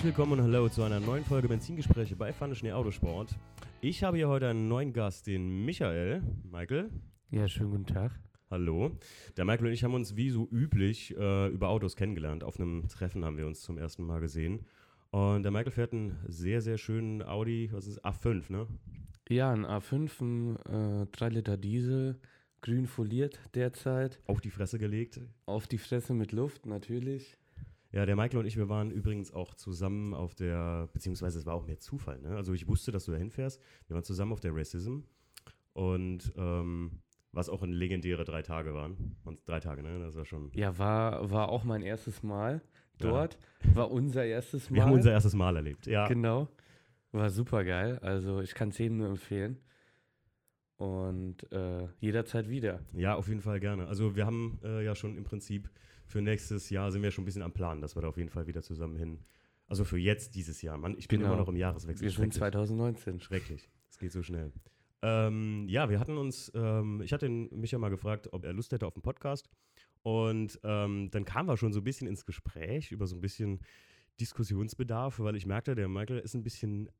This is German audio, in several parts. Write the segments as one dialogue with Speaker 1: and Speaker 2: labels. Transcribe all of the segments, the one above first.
Speaker 1: Herzlich willkommen und hallo zu einer neuen Folge Benzingespräche bei Pfanne Schnee Autosport. Ich habe hier heute einen neuen Gast, den Michael. Michael.
Speaker 2: Ja, schönen guten Tag.
Speaker 1: Hallo. Der Michael und ich haben uns wie so üblich äh, über Autos kennengelernt. Auf einem Treffen haben wir uns zum ersten Mal gesehen. Und der Michael fährt einen sehr, sehr schönen Audi, was ist A5, ne?
Speaker 2: Ja, ein A5, ein äh, 3 Liter Diesel, grün foliert derzeit.
Speaker 1: Auf die Fresse gelegt.
Speaker 2: Auf die Fresse mit Luft, natürlich.
Speaker 1: Ja, der Michael und ich, wir waren übrigens auch zusammen auf der, beziehungsweise es war auch mehr Zufall, ne? Also ich wusste, dass du da hinfährst. Wir waren zusammen auf der Racism und ähm, was auch ein legendäre drei Tage waren. Und drei Tage, ne? Das war schon.
Speaker 2: Ja, war, war auch mein erstes Mal dort. Ja. War unser erstes Mal.
Speaker 1: Wir haben unser erstes Mal erlebt, ja.
Speaker 2: Genau. War super geil. Also ich kann es jedem nur empfehlen. Und äh, jederzeit wieder.
Speaker 1: Ja, auf jeden Fall gerne. Also wir haben äh, ja schon im Prinzip für nächstes Jahr sind wir schon ein bisschen am Plan, dass wir da auf jeden Fall wieder zusammen hin. Also für jetzt dieses Jahr. Mann, ich bin genau. immer noch im Jahreswechsel.
Speaker 2: Wir sind 2019.
Speaker 1: Schrecklich. Es geht so schnell. Ähm, ja, wir hatten uns, ähm, ich hatte mich ja mal gefragt, ob er Lust hätte auf einen Podcast. Und ähm, dann kamen wir schon so ein bisschen ins Gespräch über so ein bisschen Diskussionsbedarf, weil ich merkte, der Michael ist ein bisschen,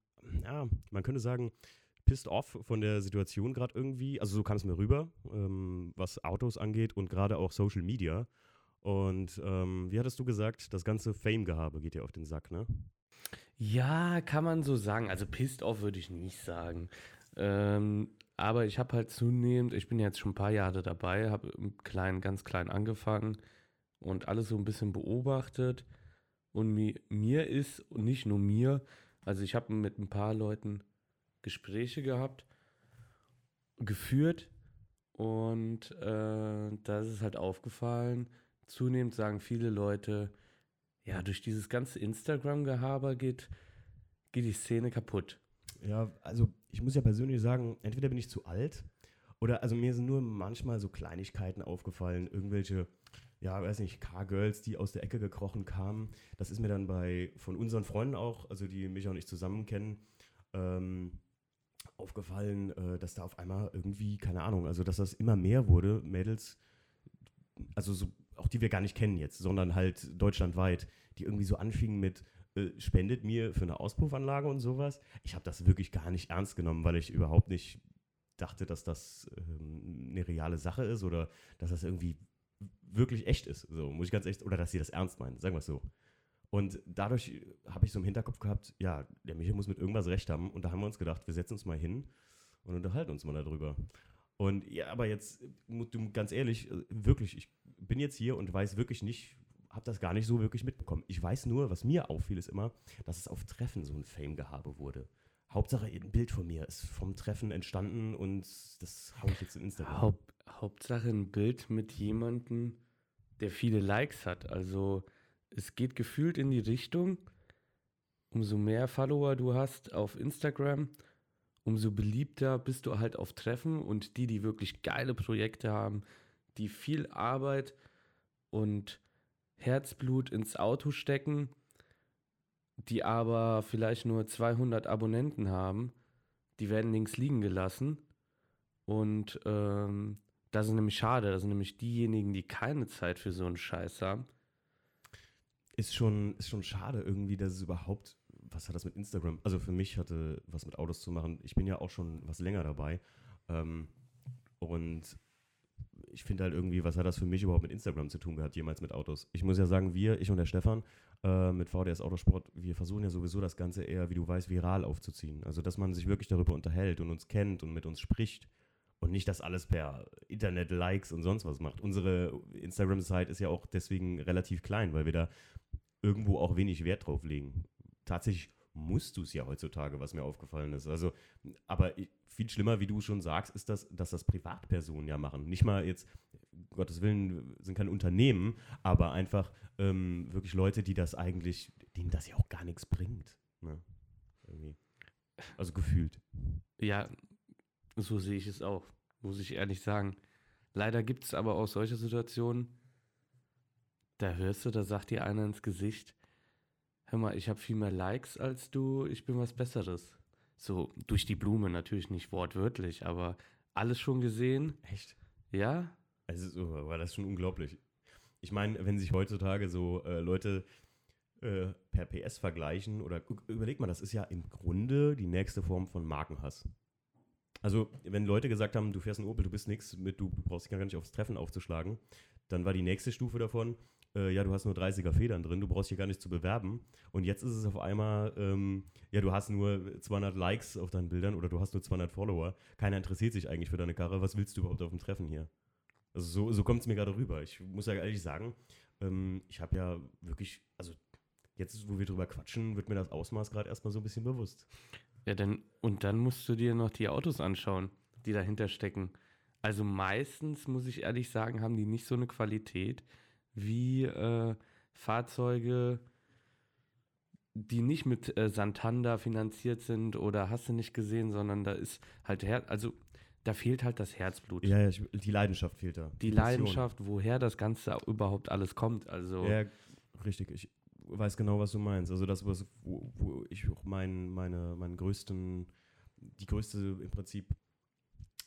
Speaker 1: ja, man könnte sagen, pissed off von der Situation gerade irgendwie. Also so kam es mir rüber, ähm, was Autos angeht und gerade auch Social Media. Und ähm, wie hattest du gesagt, das ganze Fame-Gehabe geht dir auf den Sack, ne?
Speaker 2: Ja, kann man so sagen. Also pissed off würde ich nicht sagen. Ähm, aber ich habe halt zunehmend, ich bin jetzt schon ein paar Jahre dabei, habe klein, ganz klein angefangen und alles so ein bisschen beobachtet. Und mi mir ist, und nicht nur mir, also ich habe mit ein paar Leuten Gespräche gehabt, geführt und äh, da ist es halt aufgefallen, zunehmend sagen viele Leute, ja, durch dieses ganze Instagram-Gehaber geht, geht die Szene kaputt.
Speaker 1: Ja, also ich muss ja persönlich sagen, entweder bin ich zu alt oder also mir sind nur manchmal so Kleinigkeiten aufgefallen, irgendwelche, ja, weiß nicht, Car-Girls, die aus der Ecke gekrochen kamen. Das ist mir dann bei von unseren Freunden auch, also die mich auch nicht zusammen kennen, ähm, aufgefallen, äh, dass da auf einmal irgendwie, keine Ahnung, also dass das immer mehr wurde, Mädels, also so auch die wir gar nicht kennen jetzt, sondern halt deutschlandweit, die irgendwie so anfingen mit, äh, spendet mir für eine Auspuffanlage und sowas. Ich habe das wirklich gar nicht ernst genommen, weil ich überhaupt nicht dachte, dass das ähm, eine reale Sache ist oder dass das irgendwie wirklich echt ist. So, muss ich ganz echt, oder dass sie das ernst meinen, sagen wir es so. Und dadurch habe ich so im Hinterkopf gehabt, ja, der Michael muss mit irgendwas recht haben. Und da haben wir uns gedacht, wir setzen uns mal hin und unterhalten uns mal darüber. Und ja, aber jetzt, ganz ehrlich, äh, wirklich, ich bin jetzt hier und weiß wirklich nicht, habe das gar nicht so wirklich mitbekommen. Ich weiß nur, was mir auffiel, ist immer, dass es auf Treffen so ein Fame-Gehabe wurde. Hauptsache, ein Bild von mir ist vom Treffen entstanden und das haue ich jetzt in Instagram.
Speaker 2: Haupt, Hauptsache ein Bild mit jemandem, der viele Likes hat. Also es geht gefühlt in die Richtung, umso mehr Follower du hast auf Instagram, umso beliebter bist du halt auf Treffen und die, die wirklich geile Projekte haben, die viel Arbeit und Herzblut ins Auto stecken, die aber vielleicht nur 200 Abonnenten haben, die werden links liegen gelassen. Und ähm, das ist nämlich schade. Das sind nämlich diejenigen, die keine Zeit für so einen Scheiß haben.
Speaker 1: Ist schon, ist schon schade irgendwie, dass es überhaupt, was hat das mit Instagram? Also für mich hatte was mit Autos zu machen. Ich bin ja auch schon was länger dabei. Ähm, und ich finde halt irgendwie, was hat das für mich überhaupt mit Instagram zu tun gehabt, jemals mit Autos? Ich muss ja sagen, wir, ich und der Stefan äh, mit VDS Autosport, wir versuchen ja sowieso das Ganze eher, wie du weißt, viral aufzuziehen. Also, dass man sich wirklich darüber unterhält und uns kennt und mit uns spricht und nicht das alles per Internet, Likes und sonst was macht. Unsere Instagram-Seite ist ja auch deswegen relativ klein, weil wir da irgendwo auch wenig Wert drauf legen. Tatsächlich musst du es ja heutzutage, was mir aufgefallen ist. Also, aber viel schlimmer, wie du schon sagst, ist das, dass das Privatpersonen ja machen. Nicht mal jetzt, Gottes Willen, sind keine Unternehmen, aber einfach ähm, wirklich Leute, die das eigentlich, denen das ja auch gar nichts bringt. Ne? Also gefühlt.
Speaker 2: Ja, so sehe ich es auch, muss ich ehrlich sagen. Leider gibt es aber auch solche Situationen, da hörst du, da sagt dir einer ins Gesicht, hör mal, ich habe viel mehr Likes als du, ich bin was Besseres. So durch die Blume natürlich nicht wortwörtlich, aber alles schon gesehen.
Speaker 1: Echt?
Speaker 2: Ja.
Speaker 1: Also so, war das schon unglaublich. Ich meine, wenn sich heutzutage so äh, Leute äh, per PS vergleichen oder überleg mal, das ist ja im Grunde die nächste Form von Markenhass. Also, wenn Leute gesagt haben, du fährst ein Opel, du bist nichts, du brauchst dich gar nicht aufs Treffen aufzuschlagen, dann war die nächste Stufe davon, äh, ja, du hast nur 30er Federn drin, du brauchst hier gar nicht zu bewerben. Und jetzt ist es auf einmal, ähm, ja, du hast nur 200 Likes auf deinen Bildern oder du hast nur 200 Follower. Keiner interessiert sich eigentlich für deine Karre. Was willst du überhaupt auf dem Treffen hier? Also so, so kommt es mir gerade rüber. Ich muss ja ehrlich sagen, ähm, ich habe ja wirklich, also jetzt, wo wir drüber quatschen, wird mir das Ausmaß gerade erstmal so ein bisschen bewusst.
Speaker 2: Ja, dann, und dann musst du dir noch die Autos anschauen, die dahinter stecken. Also meistens, muss ich ehrlich sagen, haben die nicht so eine Qualität wie äh, Fahrzeuge, die nicht mit äh, Santander finanziert sind oder hast du nicht gesehen, sondern da ist halt, Her also da fehlt halt das Herzblut.
Speaker 1: Ja, ja die Leidenschaft fehlt da.
Speaker 2: Die, die Leidenschaft, woher das Ganze überhaupt alles kommt. Also
Speaker 1: ja, richtig. Ich weiß genau, was du meinst. Also das, was, wo, wo ich auch mein, meine, meinen größten, die größte im Prinzip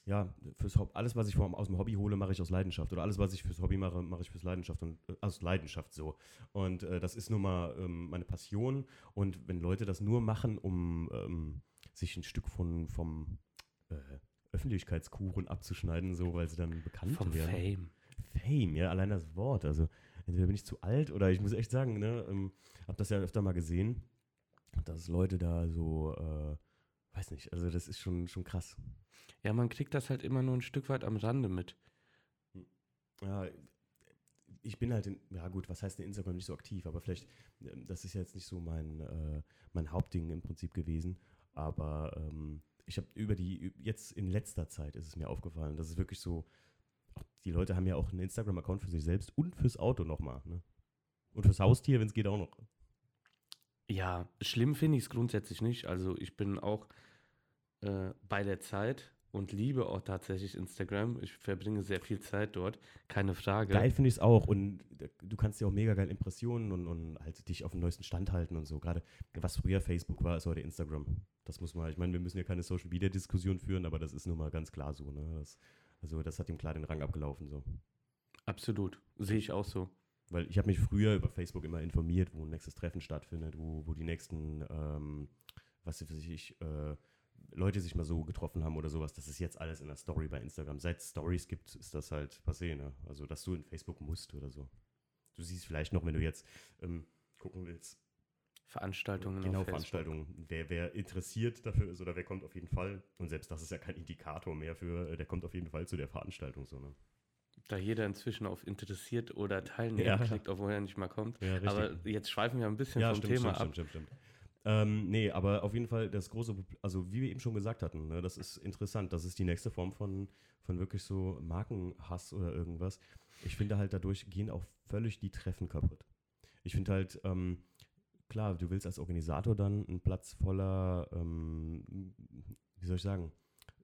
Speaker 1: ja, fürs Hobby, alles, was ich vom, aus dem Hobby hole, mache ich aus Leidenschaft. Oder alles, was ich fürs Hobby mache, mache ich fürs Leidenschaft und äh, aus Leidenschaft so. Und äh, das ist nun mal ähm, meine Passion. Und wenn Leute das nur machen, um ähm, sich ein Stück von, vom äh, Öffentlichkeitskuchen abzuschneiden, so, weil sie dann bekannt
Speaker 2: vom
Speaker 1: werden.
Speaker 2: Fame.
Speaker 1: Fame, ja, allein das Wort. Also entweder bin ich zu alt oder ich muss echt sagen, ne, ähm, habe das ja öfter mal gesehen, dass Leute da so, äh, weiß nicht, also das ist schon, schon krass.
Speaker 2: Ja, man kriegt das halt immer nur ein Stück weit am Rande mit.
Speaker 1: Ja, ich bin halt, in, ja gut, was heißt in Instagram nicht so aktiv, aber vielleicht, ähm, das ist jetzt nicht so mein, äh, mein Hauptding im Prinzip gewesen, aber ähm, ich habe über die, jetzt in letzter Zeit ist es mir aufgefallen, dass es wirklich so, die Leute haben ja auch einen Instagram-Account für sich selbst und fürs Auto nochmal, ne? Und fürs Haustier, wenn es geht, auch noch.
Speaker 2: Ja, schlimm finde ich es grundsätzlich nicht. Also ich bin auch äh, bei der Zeit und liebe auch tatsächlich Instagram. Ich verbringe sehr viel Zeit dort, keine Frage.
Speaker 1: Geil finde ich es auch und du kannst ja auch mega geil Impressionen und, und halt dich auf den neuesten Stand halten und so. Gerade was früher Facebook war, ist heute Instagram. Das muss man, ich meine, wir müssen ja keine Social Media Diskussion führen, aber das ist nun mal ganz klar so. Ne? Das, also das hat ihm klar den Rang abgelaufen so.
Speaker 2: Absolut, sehe ich auch so.
Speaker 1: Weil ich habe mich früher über Facebook immer informiert, wo ein nächstes Treffen stattfindet, wo, wo die nächsten, ähm, was weiß ich, äh, Leute sich mal so getroffen haben oder sowas, das ist jetzt alles in der Story bei Instagram. Seit es Stories gibt, ist das halt passé, ne? Also, dass du in Facebook musst oder so. Du siehst vielleicht noch, wenn du jetzt ähm, gucken willst.
Speaker 2: Veranstaltungen.
Speaker 1: Genau, Veranstaltungen. Wer, wer interessiert dafür ist oder wer kommt auf jeden Fall. Und selbst das ist ja kein Indikator mehr für, äh, der kommt auf jeden Fall zu der Veranstaltung, so, ne?
Speaker 2: Da jeder inzwischen auf interessiert oder teilnehmen ja. klickt, obwohl er nicht mal kommt. Ja, Aber jetzt schweifen wir ein bisschen ja, vom
Speaker 1: stimmt,
Speaker 2: Thema
Speaker 1: stimmt,
Speaker 2: ab.
Speaker 1: Stimmt, stimmt, stimmt. Ähm, nee, aber auf jeden Fall das große, also wie wir eben schon gesagt hatten, ne, das ist interessant. Das ist die nächste Form von, von wirklich so Markenhass oder irgendwas. Ich finde halt, dadurch gehen auch völlig die Treffen kaputt. Ich finde halt, ähm, klar, du willst als Organisator dann einen Platz voller, ähm, wie soll ich sagen,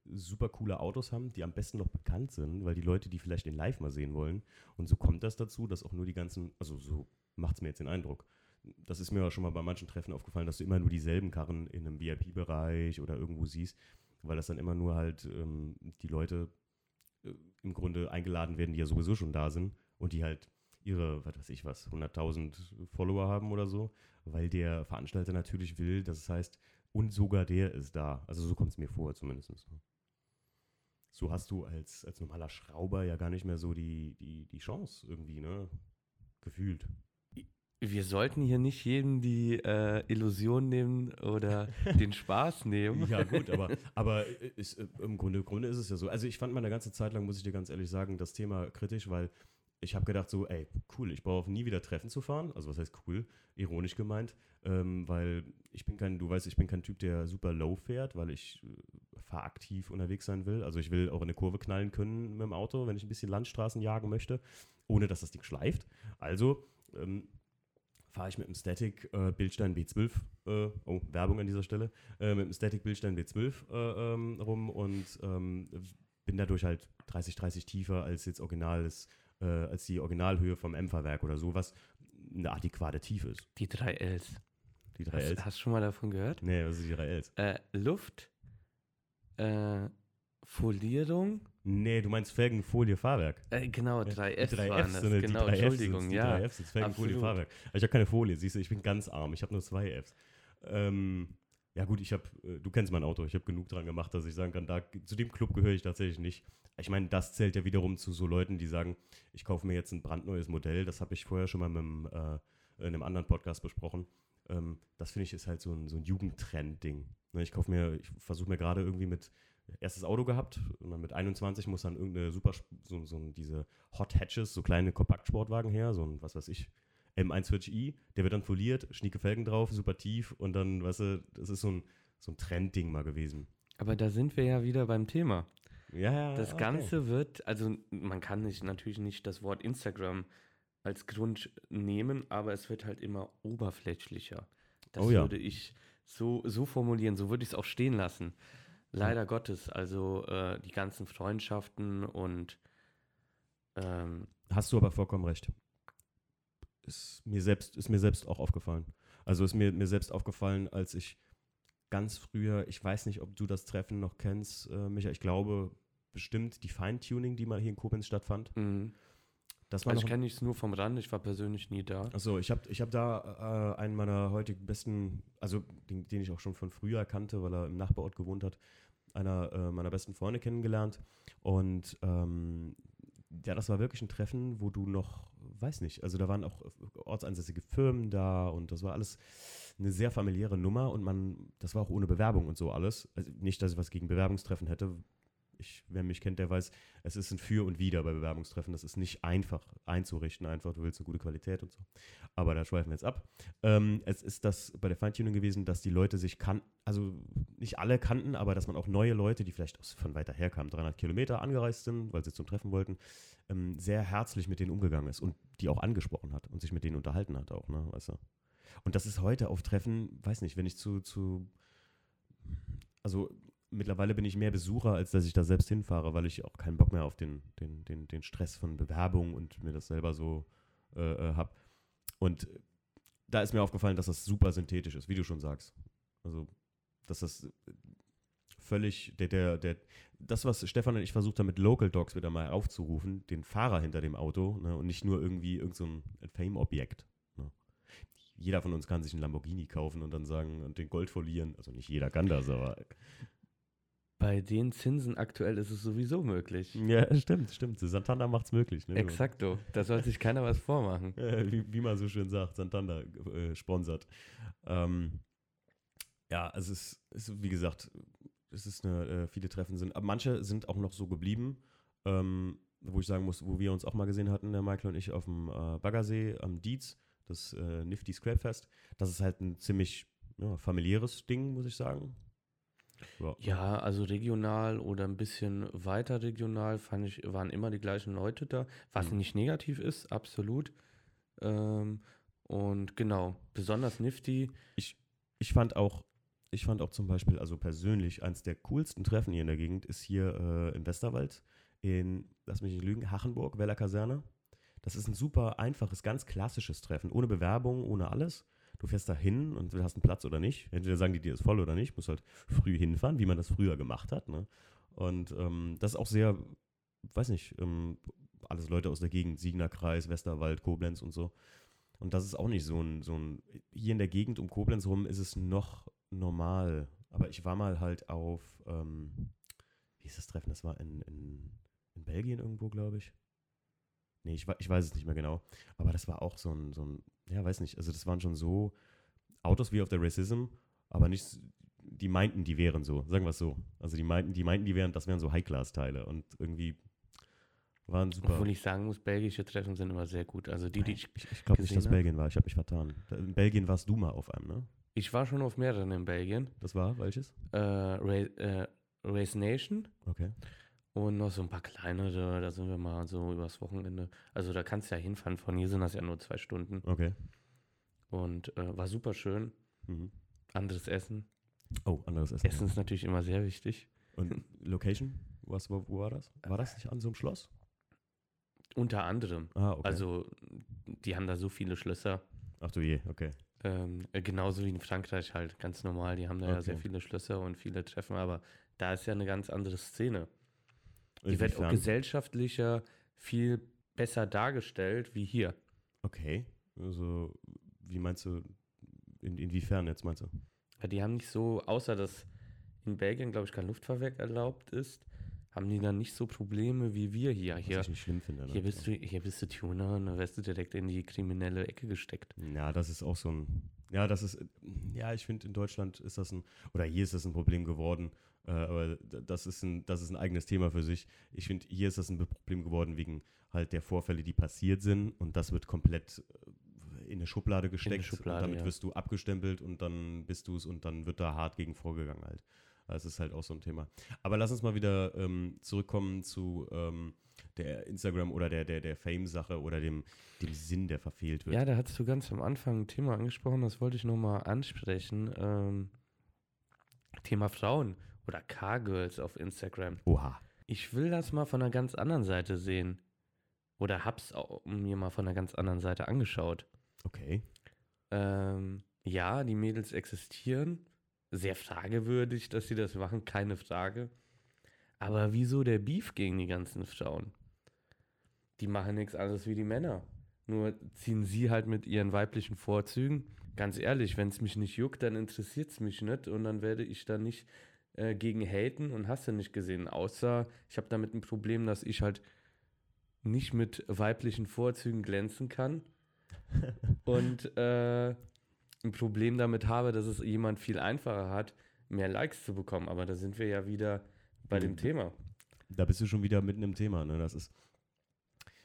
Speaker 1: super coole Autos haben, die am besten noch bekannt sind, weil die Leute, die vielleicht den Live mal sehen wollen. Und so kommt das dazu, dass auch nur die ganzen, also so macht es mir jetzt den Eindruck, das ist mir auch schon mal bei manchen Treffen aufgefallen, dass du immer nur dieselben Karren in einem VIP-Bereich oder irgendwo siehst, weil das dann immer nur halt ähm, die Leute äh, im Grunde eingeladen werden, die ja sowieso schon da sind und die halt ihre, was weiß ich was, 100.000 Follower haben oder so, weil der Veranstalter natürlich will, dass es heißt, und sogar der ist da. Also so kommt es mir vor zumindest. So hast du als, als normaler Schrauber ja gar nicht mehr so die, die, die Chance irgendwie, ne? Gefühlt.
Speaker 2: Wir sollten hier nicht jedem die äh, Illusion nehmen oder den Spaß nehmen.
Speaker 1: Ja, gut, aber, aber ist, äh, im, Grunde, Grunde ist es ja so. Also ich fand meine ganze Zeit lang, muss ich dir ganz ehrlich sagen, das Thema kritisch, weil ich habe gedacht so, ey, cool, ich brauche nie wieder Treffen zu fahren. Also was heißt cool? Ironisch gemeint, ähm, weil ich bin kein, du weißt, ich bin kein Typ, der super low fährt, weil ich äh, fahraktiv unterwegs sein will. Also ich will auch in eine Kurve knallen können mit dem Auto, wenn ich ein bisschen Landstraßen jagen möchte, ohne dass das Ding schleift. Also ähm, fahre ich mit dem Static äh, Bildstein B12, äh, oh, Werbung an dieser Stelle, äh, mit dem Static Bildstein B12 äh, ähm, rum und ähm, bin dadurch halt 30, 30 tiefer als jetzt originales, äh, als die Originalhöhe vom Empferwerk oder so, was eine adäquate Tiefe ist.
Speaker 2: Die 3 Ls.
Speaker 1: Die 3
Speaker 2: Ls. Hast, du schon mal davon gehört?
Speaker 1: Nee, was sind die 3 Ls?
Speaker 2: Luft, Folierung?
Speaker 1: Nee, du meinst Felgenfolie, Fahrwerk.
Speaker 2: Äh, genau,
Speaker 1: Die
Speaker 2: 3Fs
Speaker 1: drei
Speaker 2: waren
Speaker 1: Fs
Speaker 2: das.
Speaker 1: sind die
Speaker 2: genau,
Speaker 1: drei Fs
Speaker 2: Entschuldigung,
Speaker 1: sind's, die
Speaker 2: ja.
Speaker 1: drei Fs sind Felgenfolie. Fahrwerk. Aber ich habe keine Folie, siehst du, ich bin ganz arm. Ich habe nur zwei Fs. Ähm, ja gut, ich habe, du kennst mein Auto, ich habe genug dran gemacht, dass ich sagen kann, da, zu dem Club gehöre ich tatsächlich nicht. Ich meine, das zählt ja wiederum zu so Leuten, die sagen, ich kaufe mir jetzt ein brandneues Modell. Das habe ich vorher schon mal mit einem, äh, in einem anderen Podcast besprochen. Ähm, das finde ich ist halt so ein, so ein Jugendtrend-Ding. Ne, ich kaufe mir, ich versuche mir gerade irgendwie mit erstes Auto gehabt und dann mit 21 muss dann irgendeine super, so, so diese Hot Hatches, so kleine Kompaktsportwagen her, so ein, was weiß ich, M140i, der wird dann foliert, schnieke Felgen drauf, super tief und dann, weißt du, das ist so ein, so ein Trendding mal gewesen.
Speaker 2: Aber da sind wir ja wieder beim Thema.
Speaker 1: Ja, ja.
Speaker 2: Das
Speaker 1: okay.
Speaker 2: Ganze wird, also man kann nicht, natürlich nicht das Wort Instagram als Grund nehmen, aber es wird halt immer oberflächlicher. Das
Speaker 1: Oh ja.
Speaker 2: würde ich so, so formulieren, so würde ich es auch stehen lassen. Leider Gottes, also äh, die ganzen Freundschaften und ähm,
Speaker 1: Hast du aber vollkommen recht. Ist mir selbst, ist mir selbst auch aufgefallen. Also ist mir, mir selbst aufgefallen, als ich ganz früher, ich weiß nicht, ob du das Treffen noch kennst, äh, Micha, ich glaube bestimmt die Feintuning, die mal hier in Koblenz stattfand.
Speaker 2: mh.
Speaker 1: Das war
Speaker 2: also ich kenne es nur vom Rand, ich war persönlich nie da.
Speaker 1: Achso, ich habe ich hab da äh, einen meiner heutigen besten, also den, den ich auch schon von früher kannte, weil er im Nachbarort gewohnt hat, einer äh, meiner besten Freunde kennengelernt. Und ähm, ja, das war wirklich ein Treffen, wo du noch, weiß nicht, also da waren auch ortsansässige Firmen da und das war alles eine sehr familiäre Nummer und man, das war auch ohne Bewerbung und so alles. Also nicht, dass ich was gegen Bewerbungstreffen hätte. Ich, wer mich kennt, der weiß, es ist ein Für und Wider bei Bewerbungstreffen. Das ist nicht einfach einzurichten, einfach, du willst eine gute Qualität und so. Aber da schweifen wir jetzt ab. Ähm, es ist das bei der Feintuning gewesen, dass die Leute sich kannten, also nicht alle kannten, aber dass man auch neue Leute, die vielleicht aus, von weiter her kamen, 300 Kilometer angereist sind, weil sie zum Treffen wollten, ähm, sehr herzlich mit denen umgegangen ist und die auch angesprochen hat und sich mit denen unterhalten hat auch, ne, weißt du. Und das ist heute auf Treffen, weiß nicht, wenn ich zu, zu also mittlerweile bin ich mehr Besucher, als dass ich da selbst hinfahre, weil ich auch keinen Bock mehr auf den, den, den, den Stress von Bewerbung und mir das selber so äh, äh, habe. Und da ist mir aufgefallen, dass das super synthetisch ist, wie du schon sagst. Also, dass das völlig, der, der, der, das, was Stefan und ich versucht haben, mit Local Dogs wieder mal aufzurufen, den Fahrer hinter dem Auto ne, und nicht nur irgendwie irgend so Fame-Objekt. Ne. Jeder von uns kann sich einen Lamborghini kaufen und dann sagen und den Gold folieren. Also nicht jeder kann das, aber
Speaker 2: Bei den Zinsen aktuell ist es sowieso möglich.
Speaker 1: Ja, stimmt, stimmt. Santander macht es möglich. Ne?
Speaker 2: Exakto. Da soll sich keiner was vormachen.
Speaker 1: Wie, wie man so schön sagt, Santander äh, sponsert. Ähm, ja, es ist, ist, wie gesagt, es ist eine, äh, viele Treffen sind, aber manche sind auch noch so geblieben, ähm, wo ich sagen muss, wo wir uns auch mal gesehen hatten, der Michael und ich auf dem äh, Baggersee am Dietz, das äh, Nifty Scrap Fest. Das ist halt ein ziemlich ja, familiäres Ding, muss ich sagen. Ja.
Speaker 2: Ja, also regional oder ein bisschen weiter regional fand ich, waren immer die gleichen Leute da, was
Speaker 1: Mhm.
Speaker 2: nicht negativ ist, absolut. Ähm, und genau, besonders nifty.
Speaker 1: ich fand auch, ich fand auch zum Beispiel, also persönlich, eins der coolsten Treffen hier in der Gegend ist hier äh, im Westerwald in, lass mich nicht lügen, Hachenburg, Weller Kaserne. Das ist ein super einfaches, ganz klassisches Treffen, ohne Bewerbung, ohne alles. Du fährst da hin und hast einen Platz oder nicht. Entweder sagen die dir ist voll oder nicht, musst halt früh hinfahren, wie man das früher gemacht hat. Ne? Und ähm, das ist auch sehr, weiß nicht, ähm, alles Leute aus der Gegend, Siegner Kreis, Westerwald, Koblenz und so. Und das ist auch nicht so ein, so ein, hier in der Gegend um Koblenz rum ist es noch normal. Aber ich war mal halt auf, ähm, wie ist das Treffen? Das war in, in, in Belgien irgendwo, glaube ich. Nee, ich, ich weiß es nicht mehr genau. Aber das war auch so ein, so ein, ja, weiß nicht, also das waren schon so Autos wie auf der Racism, aber nicht, die meinten, die wären so, sagen wir es so. Also die meinten, die meinten, die wären, das wären so High-Class-Teile und irgendwie waren super.
Speaker 2: Obwohl ich sagen muss, belgische Treffen sind immer sehr gut. Also die, die ich,
Speaker 1: ich ich glaube nicht, dass. Belgien war. Ich habe mich vertan. In Belgien warst du mal auf einem, ne?
Speaker 2: ich war schon auf mehreren in Belgien.
Speaker 1: Das war welches?
Speaker 2: Äh, Ra äh, Race Nation
Speaker 1: Okay.
Speaker 2: Und noch so ein paar kleinere, da sind wir mal so übers Wochenende. Also da kannst du ja hinfahren, von hier sind das ja nur zwei Stunden.
Speaker 1: Okay.
Speaker 2: Und äh, war super schön.
Speaker 1: Mhm.
Speaker 2: Anderes Essen.
Speaker 1: Oh, anderes Essen.
Speaker 2: Essen ist natürlich immer sehr wichtig.
Speaker 1: Und Location? Was, wo, wo war das? War das nicht an so einem Schloss?
Speaker 2: Unter anderem.
Speaker 1: Ah, okay.
Speaker 2: Also, die haben da so viele Schlösser.
Speaker 1: Ach du je, okay.
Speaker 2: Ähm, äh, genauso wie in Frankreich halt, ganz normal. Die haben da ja sehr
Speaker 1: Okay.
Speaker 2: viele Schlösser und viele Treffen, aber da ist ja eine ganz andere Szene. Die wird auch
Speaker 1: Inwiefern?
Speaker 2: gesellschaftlicher viel besser dargestellt wie hier.
Speaker 1: Okay. Also, wie meinst du, in, inwiefern jetzt meinst du?
Speaker 2: Weil die haben nicht so, außer dass in Belgien, glaube ich, kein Luftfahrwerk erlaubt ist, haben die dann nicht so Probleme wie wir hier.
Speaker 1: Was
Speaker 2: Hier,
Speaker 1: ich nicht schlimm finde. ne?
Speaker 2: hier, bist, du, hier bist du Tuner und dann wirst du direkt in die kriminelle Ecke gesteckt.
Speaker 1: Ja, das ist auch so ein. Ja, das ist. Ja, ich finde, in Deutschland ist das ein. Oder hier ist das ein Problem geworden. Äh, aber das ist, ein, das ist ein eigenes Thema für sich. Ich finde, hier ist das ein Problem geworden wegen halt der Vorfälle, die passiert sind. Und das wird komplett äh, in eine Schublade gesteckt.
Speaker 2: Schublade,
Speaker 1: und damit
Speaker 2: ja.
Speaker 1: wirst du abgestempelt und dann bist du es und dann wird da hart gegen vorgegangen halt. Das ist halt auch so ein Thema. Aber lass uns mal wieder ähm, zurückkommen zu ähm, der Instagram oder der, der, der Fame-Sache oder dem, dem Sinn, der verfehlt wird.
Speaker 2: Ja, da hattest du ganz am Anfang ein Thema angesprochen, das wollte ich nochmal ansprechen. Ähm, Thema Frauen oder Car-Girls auf Instagram.
Speaker 1: Oha.
Speaker 2: Ich will das mal von einer ganz anderen Seite sehen. Oder hab's auch mir mal von einer ganz anderen Seite angeschaut.
Speaker 1: Okay.
Speaker 2: Ähm, ja, die Mädels existieren. Sehr fragewürdig, dass sie das machen, keine Frage. Aber wieso der Beef gegen die ganzen Frauen? Die machen nichts anderes wie die Männer. Nur ziehen sie halt mit ihren weiblichen Vorzügen. Ganz ehrlich, wenn es mich nicht juckt, dann interessiert es mich nicht und dann werde ich da nicht äh, gegen haten und hast du nicht gesehen. Außer ich habe damit ein Problem, dass ich halt nicht mit weiblichen Vorzügen glänzen kann und äh, ein Problem damit habe, dass es jemand viel einfacher hat, mehr Likes zu bekommen. Aber da sind wir ja wieder bei dem
Speaker 1: Mhm.
Speaker 2: Thema.
Speaker 1: Da bist du schon wieder mitten im Thema. Ne? Das ist,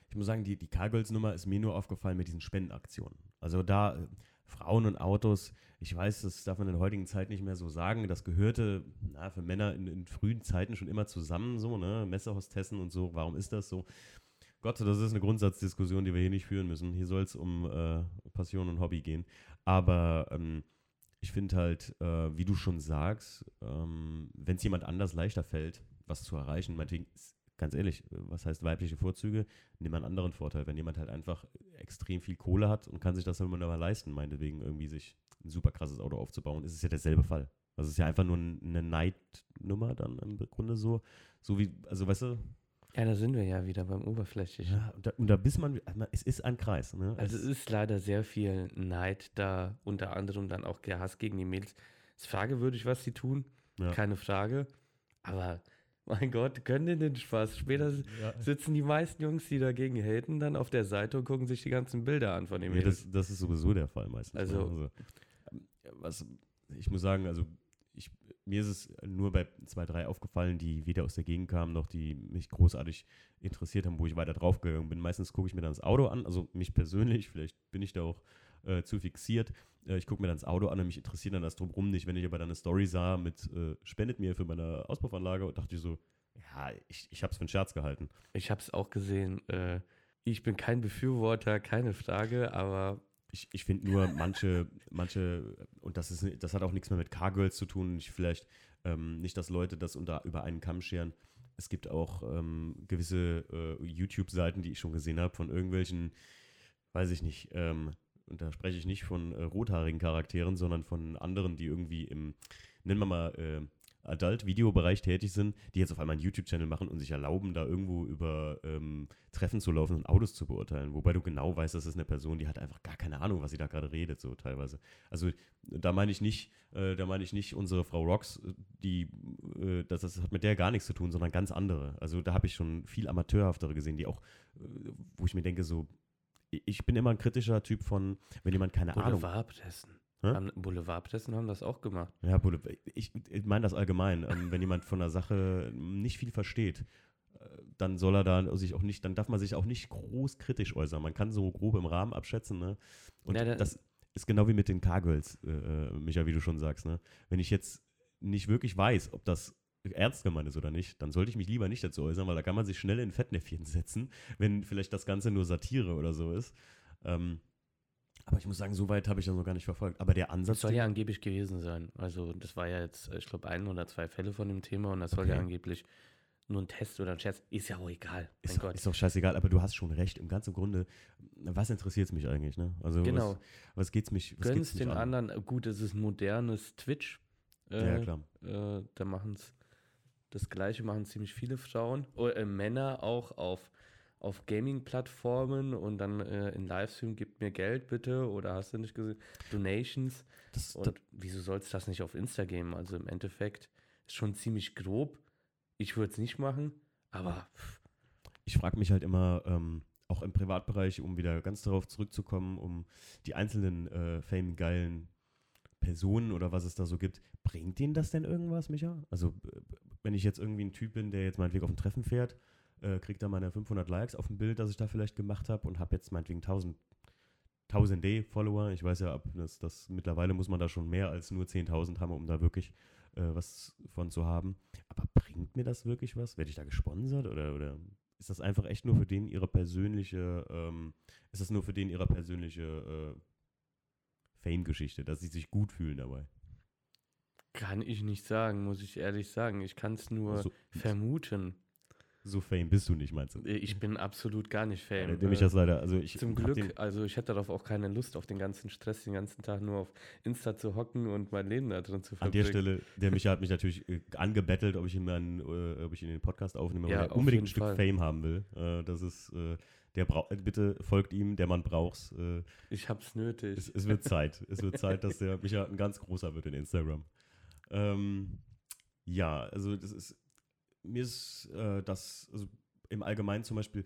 Speaker 1: ich muss sagen, die, die Cargirls-Nummer ist mir nur aufgefallen mit diesen Spendenaktionen. Also da äh, Frauen und Autos, ich weiß, das darf man in der heutigen Zeit nicht mehr so sagen. Das gehörte na, für Männer in, in frühen Zeiten schon immer zusammen, so, ne? Messerhostessen und so. Warum ist das so? Gott, das ist eine Grundsatzdiskussion, die wir hier nicht führen müssen. Hier soll es um äh, Passion und Hobby gehen. Aber ähm, ich finde halt, äh, wie du schon sagst, ähm, wenn es jemand anders leichter fällt, was zu erreichen, meinetwegen, ganz ehrlich, was heißt weibliche Vorzüge? Nimm einen anderen Vorteil. Wenn jemand halt einfach extrem viel Kohle hat und kann sich das immer aber leisten, meinetwegen irgendwie sich ein super krasses Auto aufzubauen, ist es ja derselbe Fall. Also es ist ja einfach nur ein- eine Neidnummer dann im Grunde so. So wie, also weißt du,
Speaker 2: Ja, da sind wir ja wieder beim Oberflächlichen.
Speaker 1: ja, und da, und da bis man, es ist ein Kreis. Ne?
Speaker 2: Also es ist leider sehr viel Neid da, unter anderem dann auch der Hass gegen die Mädels. Es ist fragewürdig, was sie tun,
Speaker 1: Ja.
Speaker 2: keine Frage. Aber mein Gott, können die den Spaß? Später
Speaker 1: ja,
Speaker 2: sitzen die meisten Jungs, die dagegen haten, dann auf der Seite und gucken sich die ganzen Bilder an von den
Speaker 1: Ja,
Speaker 2: Mädels.
Speaker 1: das, das ist sowieso der Fall meistens.
Speaker 2: Also-
Speaker 1: ne? also ähm, was, ich muss sagen, also ich, mir ist es nur bei zwei, drei aufgefallen, die weder aus der Gegend kamen, noch die mich großartig interessiert haben, wo ich weiter draufgegangen bin. Meistens gucke ich mir dann das Auto an, also mich persönlich, vielleicht bin ich da auch äh, zu fixiert. Äh, ich gucke mir dann das Auto an und mich interessiert dann das drumherum nicht. Wenn ich aber dann eine Story sah mit äh, spendet mir für meine Auspuffanlage, dachte ich so, ja, ich, ich habe es für einen Scherz gehalten.
Speaker 2: Ich habe es auch gesehen. Äh, ich bin kein Befürworter, keine Frage, aber
Speaker 1: Ich, ich finde nur manche, manche, und das ist, das hat auch nichts mehr mit Cargirls zu tun. Ich vielleicht ähm, nicht, dass Leute das unter, über einen Kamm scheren. Es gibt auch ähm, gewisse äh, YouTube-Seiten, die ich schon gesehen habe, von irgendwelchen, weiß ich nicht, ähm, und da spreche ich nicht von äh, rothaarigen Charakteren, sondern von anderen, die irgendwie im, nennen wir mal, äh, Adult-Videobereich tätig sind, die jetzt auf einmal einen YouTube-Channel machen und sich erlauben, da irgendwo über ähm, Treffen zu laufen und Autos zu beurteilen. Wobei du genau weißt, das ist eine Person, die hat einfach gar keine Ahnung, was sie da gerade redet, so teilweise. Also da meine ich nicht, äh, da meine ich nicht unsere Frau Rocks, äh, die, äh, das, das hat mit der gar nichts zu tun, sondern ganz andere. Also da habe ich schon viel amateurhaftere gesehen, die auch, äh, wo ich mir denke, so, ich- bin immer ein kritischer Typ von, wenn jemand keine Ahnung
Speaker 2: Boulevardpressen. Haben, Boulevardpressen haben das auch gemacht.
Speaker 1: Ja, ich, ich meine das allgemein. Ähm, wenn jemand von einer Sache nicht viel versteht, äh, dann soll er da sich auch nicht, dann darf man sich auch nicht groß kritisch äußern. Man kann so grob im Rahmen abschätzen, ne? Und
Speaker 2: Ja, da-
Speaker 1: das ist genau wie mit den Cargirls, äh, äh, Micha, wie du schon sagst, ne? Wenn ich jetzt nicht wirklich weiß, ob das ernst gemeint ist oder nicht, dann sollte ich mich lieber nicht dazu äußern, weil da kann man sich schnell in Fettnäpfchen setzen, wenn vielleicht das Ganze nur Satire oder so ist. Ähm, aber ich muss sagen, so weit habe ich das noch gar nicht verfolgt. Aber der Ansatz.
Speaker 2: Das soll ja angeblich gewesen sein. Also das war ja jetzt, ich glaube, ein oder zwei Fälle von dem Thema und das soll ja
Speaker 1: Okay.
Speaker 2: angeblich nur ein Test oder ein Scherz. Ist ja auch egal. Mein
Speaker 1: Ist, doch-
Speaker 2: Gott.
Speaker 1: ist doch scheißegal, aber du hast schon recht. Im ganzen Grunde, was interessiert es mich eigentlich? Ne? Also
Speaker 2: Genau.
Speaker 1: was, was geht's mich? Was geht's mich
Speaker 2: den
Speaker 1: an?
Speaker 2: anderen, gut, es ist modernes Twitch.
Speaker 1: Ja,
Speaker 2: Äh,
Speaker 1: klar.
Speaker 2: äh, da machen es Das gleiche machen ziemlich viele Frauen, oder äh, Männer auch auf, auf Gaming-Plattformen und dann äh, in Livestream gibt mir Geld bitte oder hast du nicht gesehen, Donations.
Speaker 1: Das,
Speaker 2: Und wieso sollst du das nicht auf Insta geben? Also im Endeffekt ist schon ziemlich grob. Ich würde es nicht machen, aber pff,
Speaker 1: ich frage mich halt immer, ähm, auch im Privatbereich, um wieder ganz darauf zurückzukommen, um die einzelnen äh, fame-geilen Personen oder was es da so gibt, bringt denen das denn irgendwas, Micha? Also, äh, wenn ich jetzt irgendwie ein Typ bin, der jetzt meinetwegen auf ein Treffen fährt, äh, kriegt da meine 500 Likes auf ein Bild, das ich da vielleicht gemacht habe und habe jetzt meinetwegen 1000 1000 Follower. Ich weiß ja, ab das, das mittlerweile muss man da schon mehr als nur 10.000 haben, um da wirklich äh, was von zu haben. Aber bringt mir das wirklich was? Werde ich da gesponsert oder, oder ist das einfach echt nur für den ihre persönliche, ähm, ist das nur für den ihre persönliche äh, Fame-Geschichte, dass sie sich gut fühlen dabei?
Speaker 2: kann ich nicht sagen, muss ich ehrlich sagen. Ich kann es nur
Speaker 1: So,
Speaker 2: vermuten.
Speaker 1: So Fame bist du nicht, meinst du?
Speaker 2: Ich bin absolut gar nicht
Speaker 1: Ja,
Speaker 2: Fan.
Speaker 1: der mich
Speaker 2: Äh,
Speaker 1: das leider, also ich
Speaker 2: Zum Glück, also ich hätte darauf auch keine Lust, auf den ganzen Stress, den ganzen Tag nur auf Insta zu hocken und mein Leben da drin zu
Speaker 1: An der
Speaker 2: verbringen.
Speaker 1: Stelle, der Micha hat mich natürlich äh, angebettelt, ob ich ihn, meinen, äh, ob ich ihn in den Podcast aufnehme,
Speaker 2: Ja,
Speaker 1: weil er unbedingt ein Stück
Speaker 2: Fall.
Speaker 1: Fame haben will. Äh, das ist, der äh, bitte folgt ihm, der Mann braucht's.
Speaker 2: Ich hab's nötig.
Speaker 1: es, es wird Zeit. es wird Zeit, dass der Micha ein ganz großer wird in Instagram. Ähm, ja, also das ist, mir ist äh, das, also im Allgemeinen zum Beispiel,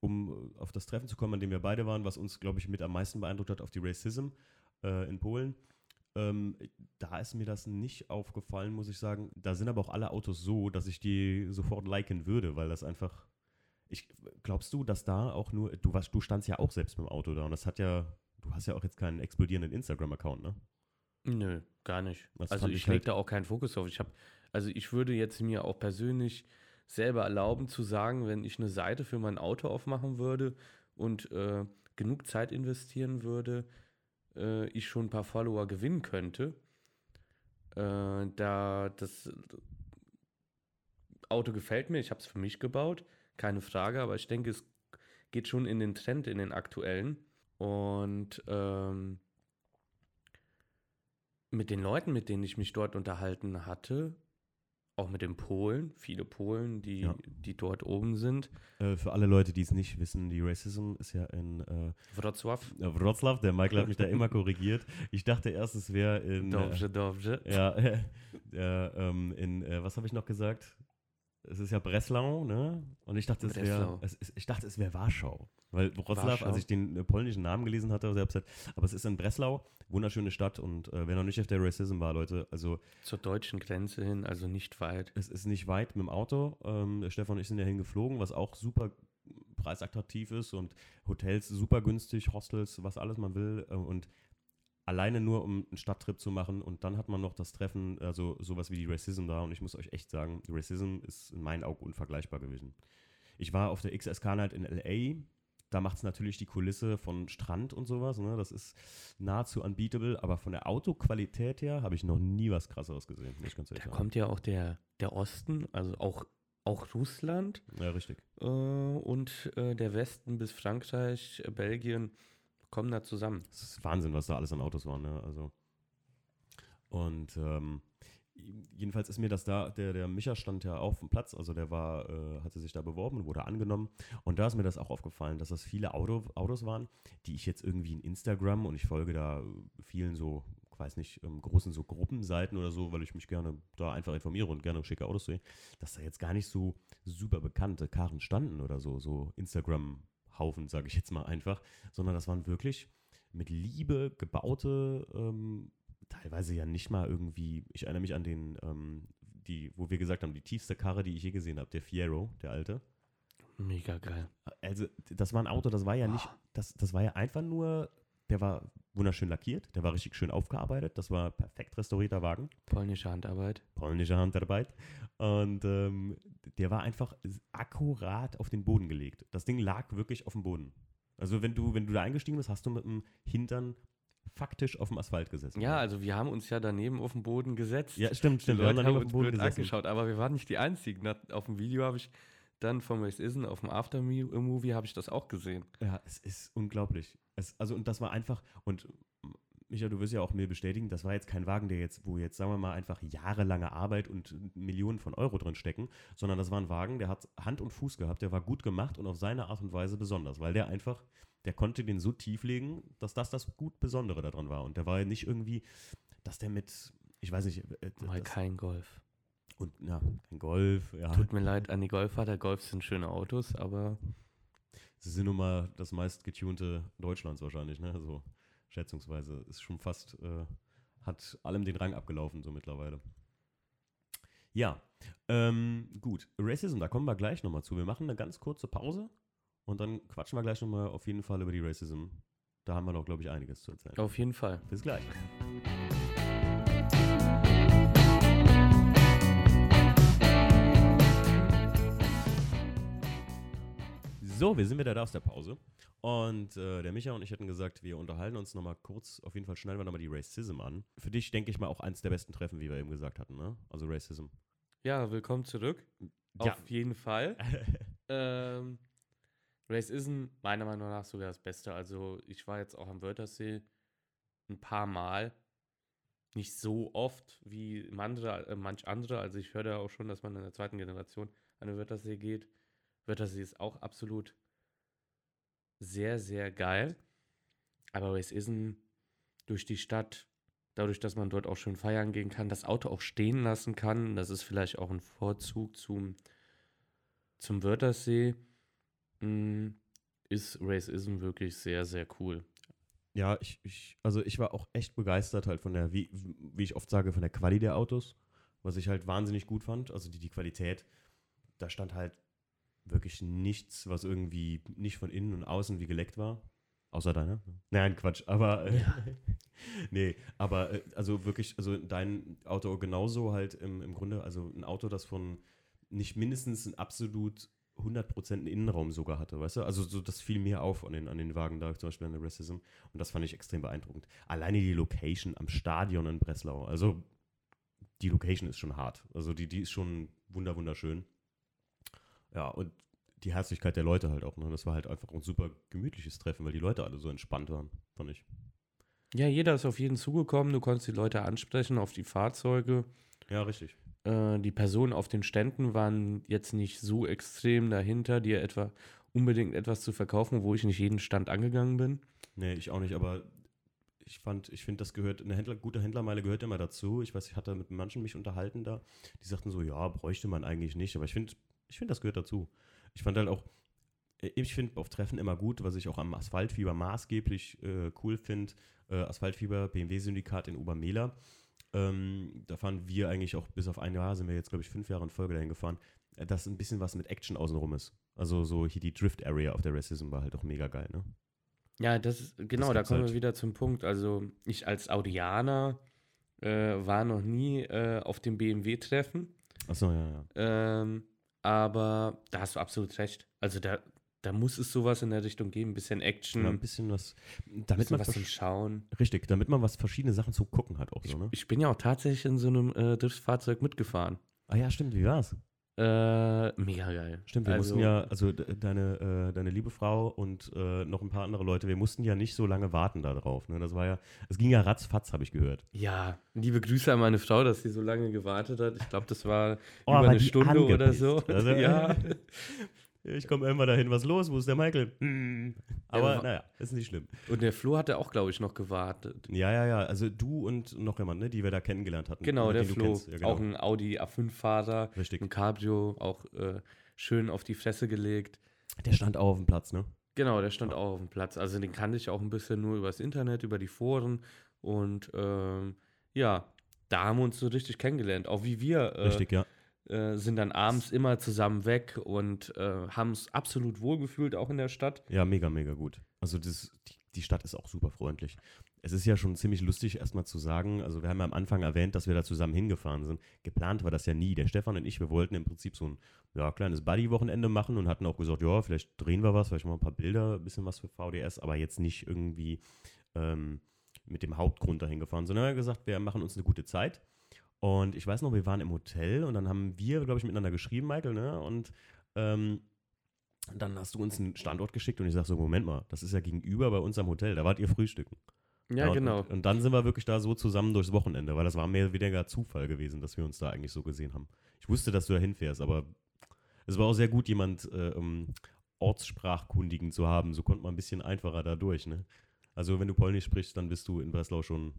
Speaker 1: um äh, auf das Treffen zu kommen, an dem wir beide waren, was uns, glaube ich, mit am meisten beeindruckt hat, auf die Racism äh, in Polen. Ähm, da ist mir das nicht aufgefallen, muss ich sagen. Da sind aber auch alle Autos so, dass ich die sofort liken würde, weil das einfach. Ich, glaubst du, dass da auch nur. Du, warst, du standst ja auch selbst mit dem Auto da und das hat ja. Du hast ja auch jetzt keinen explodierenden Instagram-Account, ne?
Speaker 2: Nö, gar nicht.
Speaker 1: Das
Speaker 2: also ich
Speaker 1: halt-
Speaker 2: da auch keinen Fokus drauf. Ich habe, also ich würde jetzt mir auch persönlich selber erlauben zu sagen, wenn ich eine Seite für mein Auto aufmachen würde und äh, genug Zeit investieren würde, äh, ich schon ein paar Follower gewinnen könnte. Äh, da das Auto gefällt mir, ich habe es für mich gebaut, keine Frage, aber ich denke, es geht schon in den Trend, in den aktuellen. Und ähm, mit den Leuten, mit denen ich mich dort unterhalten hatte, auch mit den Polen, viele Polen, die,
Speaker 1: Ja.
Speaker 2: die dort oben sind.
Speaker 1: Äh, für alle Leute, die es nicht wissen, die Racism ist ja in äh,
Speaker 2: Wrocław,
Speaker 1: Wroclaw. Der Michael hat mich da immer korrigiert. Ich dachte erst, es wäre in. Äh,
Speaker 2: Dobrze, Dobrze.
Speaker 1: ja, äh, ähm, in, äh, was habe ich noch gesagt? Es ist ja Breslau, ne? Und ich dachte, es wäre, ich dachte, es wäre Warschau. Weil Wroclaw,
Speaker 2: Warschau.
Speaker 1: als ich den äh, polnischen Namen gelesen hatte, selbst, halt, aber es ist in Breslau, wunderschöne Stadt und äh, wer noch nicht auf der Racism war, Leute, also
Speaker 2: Zur deutschen Grenze hin, also nicht weit.
Speaker 1: es ist nicht weit mit dem Auto. Ähm, der Stefan und ich sind ja hingeflogen, was auch super preisattraktiv ist und Hotels super günstig, Hostels, was alles man will. Äh, und alleine nur, um einen Stadttrip zu machen. Und dann hat man noch das Treffen, also sowas wie die Racism da. Und ich muss euch echt sagen, Racism ist in meinen Augen unvergleichbar gewesen. Ich war auf der XSK Night in L.A., da macht es natürlich die Kulisse von Strand und sowas. Ne? Das ist nahezu unbeatable, aber von der Autoqualität her habe ich noch nie was krasseres gesehen, muss ich ganz ehrlich
Speaker 2: Da
Speaker 1: sagen.
Speaker 2: kommt ja auch der, der Osten, also auch, auch Russland
Speaker 1: Ja, richtig.
Speaker 2: äh, und äh, der Westen bis Frankreich, äh, Belgien kommen da zusammen.
Speaker 1: Es ist Wahnsinn, was da alles an Autos waren. Ne? Also und ähm, jedenfalls ist mir das da, der, der Micha stand ja auf dem Platz, also der war, äh, hatte sich da beworben und wurde angenommen. Und da ist mir das auch aufgefallen, dass das viele Auto, Autos waren, die ich jetzt irgendwie in Instagram und ich folge da vielen so, weiß nicht, ähm, großen so Gruppenseiten oder so, weil ich mich gerne da einfach informiere und gerne schicke Autos sehe, dass da jetzt gar nicht so super bekannte Karren standen oder so, so Instagram-Haufen, sage ich jetzt mal einfach, sondern das waren wirklich mit Liebe gebaute, ähm, teilweise ja nicht mal irgendwie, ich erinnere mich an den, ähm, die, wo wir gesagt haben, die tiefste Karre, die ich je gesehen habe, der Fiero, der alte.
Speaker 2: Mega geil.
Speaker 1: Also, das war ein Auto, das war ja nicht, das, das war ja einfach nur, der war wunderschön lackiert, der war richtig schön aufgearbeitet, das war perfekt restaurierter Wagen,
Speaker 2: Polnische Handarbeit.
Speaker 1: polnische Handarbeit. Und ähm, der war einfach akkurat auf den Boden gelegt. Das Ding lag wirklich auf dem Boden. Also wenn du, wenn du da eingestiegen bist, hast du mit dem Hintern faktisch auf dem Asphalt gesessen.
Speaker 2: Ja, also wir haben uns ja daneben auf den Boden gesetzt.
Speaker 1: Ja, stimmt,
Speaker 2: Die
Speaker 1: stimmt.
Speaker 2: Leute
Speaker 1: dann
Speaker 2: haben
Speaker 1: auf dem Boden gesessen.
Speaker 2: angeschaut, aber wir waren nicht die Einzigen. Auf dem Video habe ich dann vom Race Isen, auf dem After-Movie habe ich das auch gesehen.
Speaker 1: Ja, es ist unglaublich. Es, also, und das war einfach, und Micha, du wirst ja auch mir bestätigen, das war jetzt kein Wagen, der jetzt, wo jetzt, sagen wir mal, einfach jahrelange Arbeit und Millionen von Euro drin stecken, sondern das war ein Wagen, der hat Hand und Fuß gehabt, der war gut gemacht und auf seine Art und Weise besonders, weil der einfach, der konnte den so tief legen, dass das das gut Besondere daran war. Und der war ja nicht irgendwie, dass der mit, ich weiß nicht, äh,
Speaker 2: Mal
Speaker 1: das,
Speaker 2: kein Golf.
Speaker 1: Und ja, ein Golf, ja.
Speaker 2: Tut mir leid an die Golfahrer. Golfs sind schöne Autos, aber
Speaker 1: Sie sind nun mal das meist getunte Deutschlands wahrscheinlich, ne? So schätzungsweise. Ist schon fast, äh, hat allem den Rang abgelaufen, so mittlerweile. Ja, ähm, gut. Racism, da kommen wir gleich nochmal zu. Wir machen eine ganz kurze Pause und dann quatschen wir gleich nochmal auf jeden Fall über die Racism. Da haben wir noch, glaube ich, einiges zu erzählen.
Speaker 2: auf jeden Fall.
Speaker 1: Bis gleich. So, wir sind wieder da aus der Pause. Und äh, der Micha und ich hätten gesagt, wir unterhalten uns nochmal kurz, auf jeden Fall schneiden wir nochmal die Racism an. Für dich, denke ich mal, auch eins der besten Treffen, wie wir eben gesagt hatten, ne? Also Racism.
Speaker 2: Ja, willkommen zurück.
Speaker 1: Ja.
Speaker 2: Auf jeden Fall. ähm, Racism, meiner Meinung nach sogar das Beste. Also, ich war jetzt auch am Wörthersee ein paar Mal. Nicht so oft wie andere, äh, manch andere. Also, ich höre da auch schon, dass man in der zweiten Generation an den Wörthersee geht. Wörthersee ist auch absolut sehr, sehr geil. Aber Racism durch die Stadt, dadurch, dass man dort auch schön feiern gehen kann, das Auto auch stehen lassen kann, das ist vielleicht auch ein Vorzug zum, zum Wörthersee, mm, ist Racism wirklich sehr, sehr cool.
Speaker 1: Ja, ich, ich, also ich war auch echt begeistert halt von der, wie, wie ich oft sage, von der Quali der Autos, was ich halt wahnsinnig gut fand. Also die, die Qualität, da stand halt wirklich nichts, was irgendwie nicht von innen und außen wie geleckt war. Außer deiner. Nein, Quatsch, aber äh, nee, aber äh, also wirklich, also dein Auto genauso halt im, im Grunde, also ein Auto, das von nicht mindestens ein absolut 100% Innenraum sogar hatte, weißt du? Also so, das fiel mir auf an den, an den Wagen da, zum Beispiel an der Racism. Und das fand ich extrem beeindruckend. Alleine die Location am Stadion in Breslau, also die Location ist schon hart. Also die, die ist schon wunder, wunderschön. Ja, und die Herzlichkeit der Leute halt auch. Ne? Das war halt einfach ein super gemütliches Treffen, weil die Leute alle so entspannt waren, fand ich.
Speaker 2: Ja, jeder ist auf jeden zugekommen. Du konntest die Leute ansprechen auf die Fahrzeuge.
Speaker 1: Ja, richtig.
Speaker 2: Äh, die Personen auf den Ständen waren jetzt nicht so extrem dahinter, dir etwa unbedingt etwas zu verkaufen, wo ich nicht jeden Stand angegangen bin.
Speaker 1: Nee, ich auch nicht, aber ich fand, ich finde, das gehört, eine Händler, gute Händlermeile gehört immer dazu. Ich weiß, ich hatte mit manchen mich unterhalten da, die sagten so, ja, bräuchte man eigentlich nicht, aber ich finde, ich finde, das gehört dazu. Ich fand halt auch, äh, ich finde auf Treffen immer gut, was ich auch am Asphaltfieber maßgeblich äh, cool finde, äh, Asphaltfieber, BMW-Syndikat in Obermehler. Ähm, da fahren wir eigentlich auch bis auf ein Jahr, sind wir jetzt, glaube ich, fünf Jahre in Folge dahin gefahren, äh, dass ein bisschen was mit Action außenrum ist. Also so hier die Drift-Area auf der Racism war halt auch mega geil, ne?
Speaker 2: Ja, das ist, genau, da
Speaker 1: gibt's
Speaker 2: kommen
Speaker 1: halt.
Speaker 2: wir wieder zum Punkt. Also ich als Audianer äh, war noch nie äh, auf dem BMW-Treffen.
Speaker 1: Achso, ja, ja.
Speaker 2: Ähm, aber da hast du absolut recht. Also da, da muss es sowas in der Richtung geben, ein bisschen Action,
Speaker 1: ja ein bisschen was, damit
Speaker 2: bisschen
Speaker 1: man
Speaker 2: was zum Schauen.
Speaker 1: richtig, damit man was verschiedene Sachen zu gucken hat auch
Speaker 2: Ich,
Speaker 1: so, ne?
Speaker 2: ich bin ja auch tatsächlich in so einem äh, Driftfahrzeug mitgefahren.
Speaker 1: Ah ja, stimmt, wie war's?
Speaker 2: Äh, mega geil.
Speaker 1: Stimmt, wir
Speaker 2: Also-
Speaker 1: mussten ja, also de- deine, äh, deine liebe Frau und äh, noch ein paar andere Leute, wir mussten ja nicht so lange warten da drauf. Ne? Das war ja, es ging ja ratzfatz, habe ich gehört.
Speaker 2: Ja, liebe Grüße an meine Frau, dass sie so lange gewartet hat. Ich glaube, das war
Speaker 1: Oh,
Speaker 2: über eine Stunde oder
Speaker 1: angepisst.
Speaker 2: so.
Speaker 1: Also,
Speaker 2: ja.
Speaker 1: Ich komme immer dahin, was los? Wo ist der Michael? Hm. Aber
Speaker 2: aber-
Speaker 1: naja, ist nicht schlimm.
Speaker 2: Und der Flo hatte auch, glaube ich, noch gewartet.
Speaker 1: Ja, ja, ja. Also du und noch jemand, ne, die wir da kennengelernt hatten.
Speaker 2: Genau, der Flo.
Speaker 1: Ja, genau.
Speaker 2: Auch ein Audi A5-Fahrer,
Speaker 1: Richtig.
Speaker 2: ein Cabrio, auch äh, schön auf die Fresse gelegt.
Speaker 1: Der stand auch auf dem Platz, ne?
Speaker 2: Genau, der stand auch auf dem Platz. Also den kannte ich auch ein bisschen nur übers Internet, über die Foren. Und ähm, ja, da haben wir uns so richtig kennengelernt. Auch wie wir äh,
Speaker 1: Richtig, ja.
Speaker 2: Äh, sind dann abends immer zusammen weg und äh, haben es absolut wohlgefühlt, auch in der Stadt.
Speaker 1: Ja, mega, mega gut. Also das, die, die Stadt ist auch super freundlich. Es ist ja schon ziemlich lustig, erstmal zu sagen, also wir haben ja am Anfang erwähnt, dass wir da zusammen hingefahren sind. Geplant war das ja nie. Der Stefan und ich, wir wollten im Prinzip so ein ja, kleines Buddy-Wochenende machen und hatten auch gesagt, ja, vielleicht drehen wir was, vielleicht mal ein paar Bilder, ein bisschen was für VDS, aber jetzt nicht irgendwie ähm, mit dem Hauptgrund dahin gefahren, sondern wir haben gesagt, wir machen uns eine gute Zeit. Und ich weiß noch, wir waren im Hotel und dann haben wir, glaube ich, miteinander geschrieben, Michael, ne? Und ähm, dann hast du uns einen Standort geschickt und ich sage so, Moment mal, das ist ja gegenüber bei uns am Hotel, da wart ihr frühstücken.
Speaker 2: Ja,
Speaker 1: und,
Speaker 2: genau.
Speaker 1: Und, und dann sind wir wirklich da so zusammen durchs Wochenende, weil das war mehr oder weniger Zufall gewesen, dass wir uns da eigentlich so gesehen haben. Ich wusste, dass du da hinfährst, aber es war auch sehr gut, jemand äh, um, Ortssprachkundigen zu haben. So konnte man ein bisschen einfacher da durch. Ne? Also wenn du Polnisch sprichst, dann bist du in Breslau schon,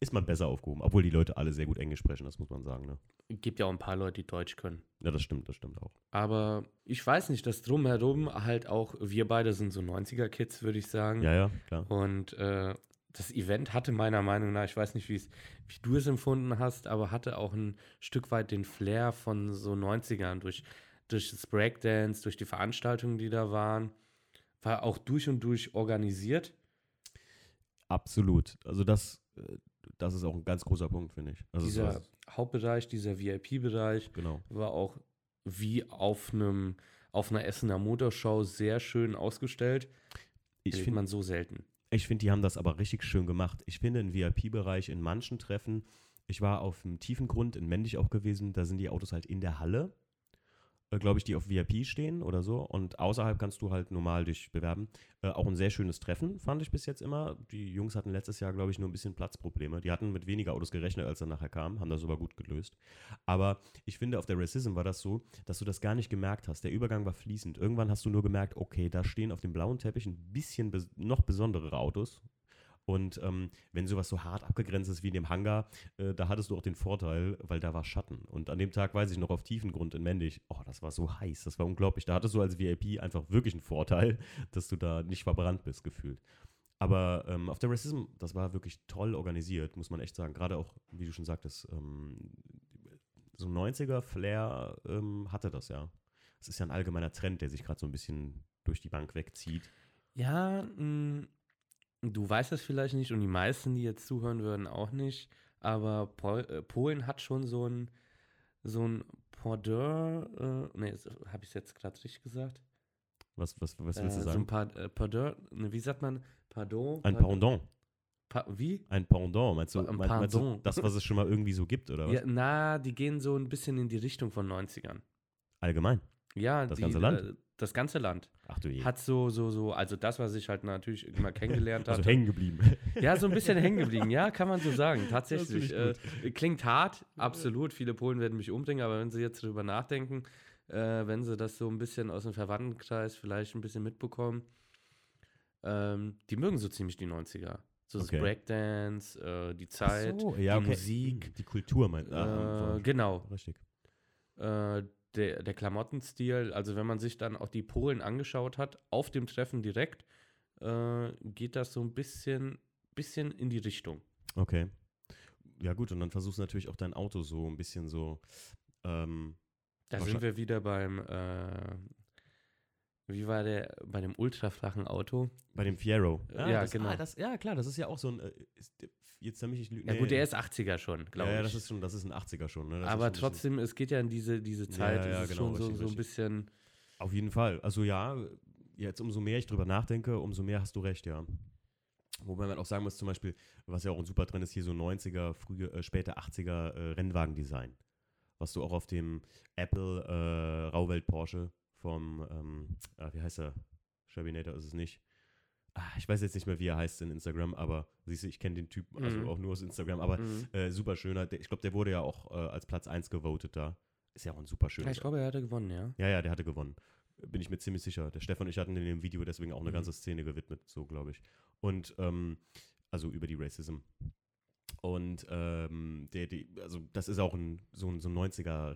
Speaker 1: ist man besser aufgehoben. Obwohl die Leute alle sehr gut Englisch sprechen, das muss man sagen. Ne?
Speaker 2: Gibt ja auch ein paar Leute, die Deutsch können.
Speaker 1: Ja, das stimmt, das stimmt auch.
Speaker 2: Aber ich weiß nicht, das Drumherum halt auch, wir beide sind so 90er-Kids, würde ich sagen.
Speaker 1: Ja, ja, klar.
Speaker 2: Und äh, das Event hatte meiner Meinung nach, ich weiß nicht, wie du es empfunden hast, aber hatte auch ein Stück weit den Flair von so 90ern durch, durch das Breakdance, durch die Veranstaltungen, die da waren. War auch durch und durch organisiert.
Speaker 1: Absolut. Also das, äh, das ist auch ein ganz großer Punkt, finde ich. Also
Speaker 2: dieser
Speaker 1: was,
Speaker 2: Hauptbereich, dieser VIP-Bereich
Speaker 1: genau.
Speaker 2: war auch wie auf einem auf einer Essener Motorshow sehr schön ausgestellt.
Speaker 1: Ich finde,
Speaker 2: man so selten.
Speaker 1: ich finde, die haben das aber richtig schön gemacht. Ich finde, im VIP-Bereich in manchen Treffen, ich war auf dem tiefen Grund in Mendig auch gewesen, da sind die Autos halt in der Halle, glaube ich, die auf VIP stehen oder so. Und außerhalb kannst du halt normal dich bewerben. Äh, auch ein sehr schönes Treffen, fand ich bis jetzt immer. Die Jungs hatten letztes Jahr, glaube ich, nur ein bisschen Platzprobleme. Die hatten mit weniger Autos gerechnet, als dann nachher kam, haben das aber gut gelöst. Aber ich finde, auf der Racism war das so, dass du das gar nicht gemerkt hast. Der Übergang war fließend. Irgendwann hast du nur gemerkt, okay, da stehen auf dem blauen Teppich ein bisschen bes noch besondere Autos. Und ähm, wenn sowas so hart abgegrenzt ist wie in dem Hangar, äh, da hattest du auch den Vorteil, weil da war Schatten. Und an dem Tag weiß ich noch auf Tiefengrund in Mendig, oh, das war so heiß, das war unglaublich. Da hattest du als VIP einfach wirklich einen Vorteil, dass du da nicht verbrannt bist, gefühlt. Aber ähm, auf der Racism, das war wirklich toll organisiert, muss man echt sagen. Gerade auch, wie du schon sagtest, ähm, so ein 90er-Flair ähm, hatte das ja. Das ist ja ein allgemeiner Trend, der sich gerade so ein bisschen durch die Bank wegzieht.
Speaker 2: Ja, mh, du weißt das vielleicht nicht und die meisten, die jetzt zuhören würden, auch nicht. Aber Pol äh, Polen hat schon so ein, so ein Pendant, äh, nee, habe ich es jetzt gerade richtig gesagt?
Speaker 1: Was, was, was willst
Speaker 2: äh,
Speaker 1: du
Speaker 2: So
Speaker 1: sagen?
Speaker 2: ein Pard äh, Pendant, ne, wie sagt man? Pardon?
Speaker 1: ein
Speaker 2: Pardon-
Speaker 1: Pendant.
Speaker 2: Pa wie?
Speaker 1: Ein Pendant, meinst du,
Speaker 2: Ein
Speaker 1: mein, meinst du
Speaker 2: Pardon.
Speaker 1: das, was es schon mal irgendwie so gibt, oder was?
Speaker 2: Ja, na, die gehen so ein bisschen in die Richtung von 90ern.
Speaker 1: Allgemein.
Speaker 2: Ja,
Speaker 1: Das
Speaker 2: die,
Speaker 1: ganze Land?
Speaker 2: Das ganze Land.
Speaker 1: Ach du je.
Speaker 2: Hat so, so, so, also das, was ich halt natürlich immer kennengelernt
Speaker 1: also
Speaker 2: habe.
Speaker 1: hängen geblieben.
Speaker 2: Ja, so ein bisschen hängen geblieben, ja, kann man so sagen. Tatsächlich. Äh, klingt hart, absolut. Viele Polen werden mich umbringen, aber wenn sie jetzt drüber nachdenken, äh, wenn sie das so ein bisschen aus dem Verwandtenkreis vielleicht ein bisschen mitbekommen, ähm, die mögen so ziemlich die 90er. So das
Speaker 1: Okay.
Speaker 2: Breakdance, äh, die Zeit,
Speaker 1: so, ja,
Speaker 2: die
Speaker 1: okay.
Speaker 2: Musik.
Speaker 1: Die Kultur, meint
Speaker 2: Äh,
Speaker 1: äh,
Speaker 2: genau.
Speaker 1: Richtig.
Speaker 2: Äh, der, der Klamottenstil, also wenn man sich dann auch die Polen angeschaut hat, auf dem Treffen direkt, äh, geht das so ein bisschen, bisschen in die Richtung.
Speaker 1: Okay. Ja, gut, und dann versuchst du natürlich auch dein Auto so ein bisschen so. Ähm,
Speaker 2: Da sind wir wieder beim, äh, wie war der, bei dem ultraflachen Auto?
Speaker 1: bei dem Fiero.
Speaker 2: Ja,
Speaker 1: das,
Speaker 2: genau.
Speaker 1: Ah, das, ja, klar, das ist ja auch so ein. Äh, ist, jetzt nämlich ich lügen.
Speaker 2: Ja gut, der ist 80er schon, glaube
Speaker 1: ja,
Speaker 2: ich.
Speaker 1: ja, das ist schon, das ist ein 80er schon. Ne?
Speaker 2: Aber
Speaker 1: ein bisschen-
Speaker 2: trotzdem, es geht ja in diese, diese
Speaker 1: Ja,
Speaker 2: Zeit,
Speaker 1: ja,
Speaker 2: es ist
Speaker 1: genau,
Speaker 2: schon so,
Speaker 1: richtig,
Speaker 2: so ein
Speaker 1: richtig.
Speaker 2: bisschen,
Speaker 1: Auf jeden Fall. Also ja, jetzt umso mehr ich drüber nachdenke, umso mehr hast du recht, ja. Wobei man auch sagen muss, zum Beispiel, was ja auch ein super Trend ist, hier so 90er, frühe, äh, späte 80er äh, Rennwagendesign. Was du auch auf dem Apple äh, Rauwelt Porsche vom, ähm, ah, wie heißt er? Shabinator ist es nicht. Ah, ich weiß jetzt nicht mehr, wie er heißt in Instagram, aber siehst du, ich kenne den Typen, also
Speaker 2: Mhm.
Speaker 1: auch nur aus Instagram, aber
Speaker 2: mhm.
Speaker 1: äh, super schöner. Der, ich glaube, der wurde ja auch äh, als Platz 1 gewotet da. Ist ja auch ein super schöner.
Speaker 2: ja, ich glaube, er hatte gewonnen, ja.
Speaker 1: Ja, ja, der hatte gewonnen. Bin ich mir ziemlich sicher. Der Stefan und ich hatten in dem Video deswegen auch eine
Speaker 2: Mhm.
Speaker 1: ganze Szene gewidmet, so glaube ich. Und, ähm, also über die Racism. Und, ähm, der, die, also das ist auch ein, so ein, so ein 90er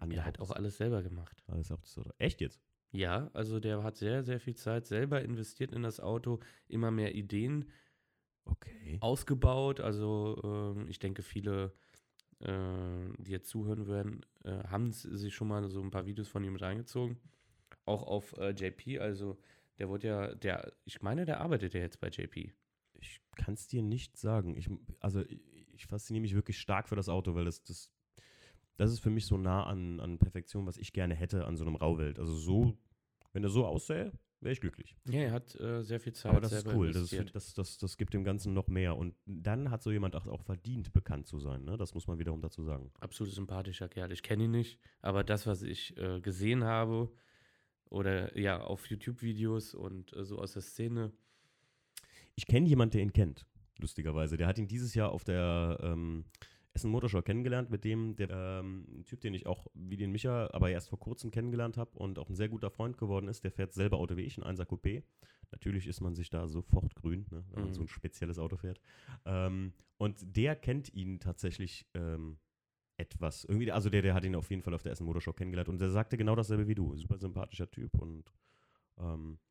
Speaker 1: Rennwagen-styled.
Speaker 2: Er hat auch alles selber gemacht.
Speaker 1: Alles auch so. Echt jetzt?
Speaker 2: Ja, also der hat sehr, sehr viel Zeit selber investiert in das Auto, immer mehr Ideen
Speaker 1: Okay.
Speaker 2: ausgebaut. Also ähm, ich denke, viele, äh, die jetzt zuhören werden, äh, haben sich schon mal so ein paar Videos von ihm reingezogen. Auch auf äh, JP, also der wurde ja, der, ich meine, der arbeitet ja jetzt bei JP.
Speaker 1: Ich kann es dir nicht sagen. Ich, also ich, ich fasziniere mich wirklich stark für das Auto, weil das, das, das ist für mich so nah an, an Perfektion, was ich gerne hätte an so einem Rauwelt. Also so, wenn er so aussähe, wäre ich glücklich.
Speaker 2: Ja, er hat äh, sehr viel Zeit
Speaker 1: Aber das ist cool. Das, ist, das, das, das gibt dem Ganzen noch mehr. Und dann hat so jemand auch, auch verdient, bekannt zu sein. Ne? Das muss man wiederum dazu sagen.
Speaker 2: Absolut sympathischer Kerl. Ich kenne ihn nicht, aber das, was ich äh, gesehen habe oder ja auf YouTube-Videos und äh, so aus der Szene,
Speaker 1: ich kenne jemanden, der ihn kennt, lustigerweise. Der hat ihn dieses Jahr auf der ähm, Essen Motorshow kennengelernt, mit dem der ähm, Typ, den ich auch wie den Micha, aber erst vor kurzem kennengelernt habe und auch ein sehr guter Freund geworden ist, der fährt selber Auto wie ich, ein 1er Coupé. Natürlich ist man sich da sofort grün, ne, wenn man
Speaker 2: Mhm.
Speaker 1: so ein spezielles Auto fährt. Ähm, und der kennt ihn tatsächlich ähm, etwas. Irgendwie, also der, der hat ihn auf jeden Fall auf der Essen Motorshow kennengelernt und der sagte genau dasselbe wie du. Super sympathischer Typ und ähm, äh,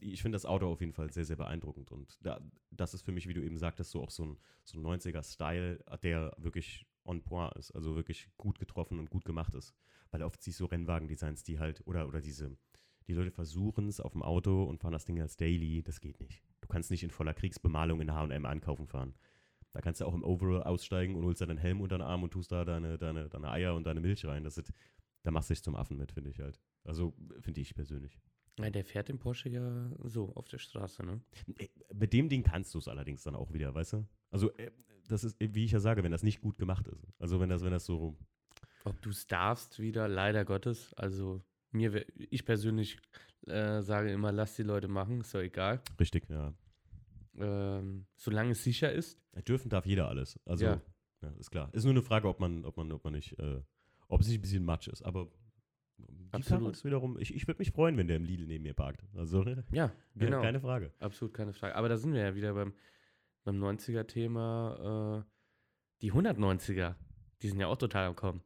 Speaker 1: ich finde das Auto auf jeden Fall sehr, sehr beeindruckend. Und da, das ist für mich, wie du eben sagtest, so auch so ein, so ein 90er-Style, der wirklich on point ist. Also wirklich gut getroffen und gut gemacht ist. Weil oft siehst du Rennwagen-Designs, die halt, oder, oder diese, die Leute versuchen es auf dem Auto und fahren das Ding als Daily. Das geht nicht. Du kannst nicht in voller Kriegsbemalung in HM einkaufen fahren. Da kannst du auch im Overall aussteigen und holst deinen Helm unter den Arm und tust da deine, deine, deine Eier und deine Milch rein. Das ist, da machst du dich zum Affen mit, finde ich halt. Also, finde ich persönlich.
Speaker 2: Ja, der fährt den Porsche ja so auf der Straße, ne?
Speaker 1: Äh, Mit dem Ding kannst du es allerdings dann auch wieder, weißt du? Also, äh, das ist, wie ich ja sage, wenn das nicht gut gemacht ist. Also, wenn das, wenn das so.
Speaker 2: Ob du es darfst wieder, leider Gottes. Also mir, ich persönlich äh, sage immer, lass die Leute machen, ist doch egal.
Speaker 1: Richtig, ja.
Speaker 2: Ähm, solange es sicher ist.
Speaker 1: Dürfen darf jeder alles. Also,
Speaker 2: Ja.
Speaker 1: ja. ist klar. Ist nur eine Frage, ob man, ob man, ob man nicht, äh, ob es nicht ein bisschen Matsch ist. Aber die
Speaker 2: Absolut.
Speaker 1: Ist wiederum, ich, ich würde mich freuen, wenn der im Lidl neben mir parkt. Also,
Speaker 2: Ja, genau.
Speaker 1: keine Frage.
Speaker 2: Absolut keine Frage. Aber da sind wir ja wieder beim, beim 90er-Thema. Äh, die 190er, die sind ja auch total am Kommen.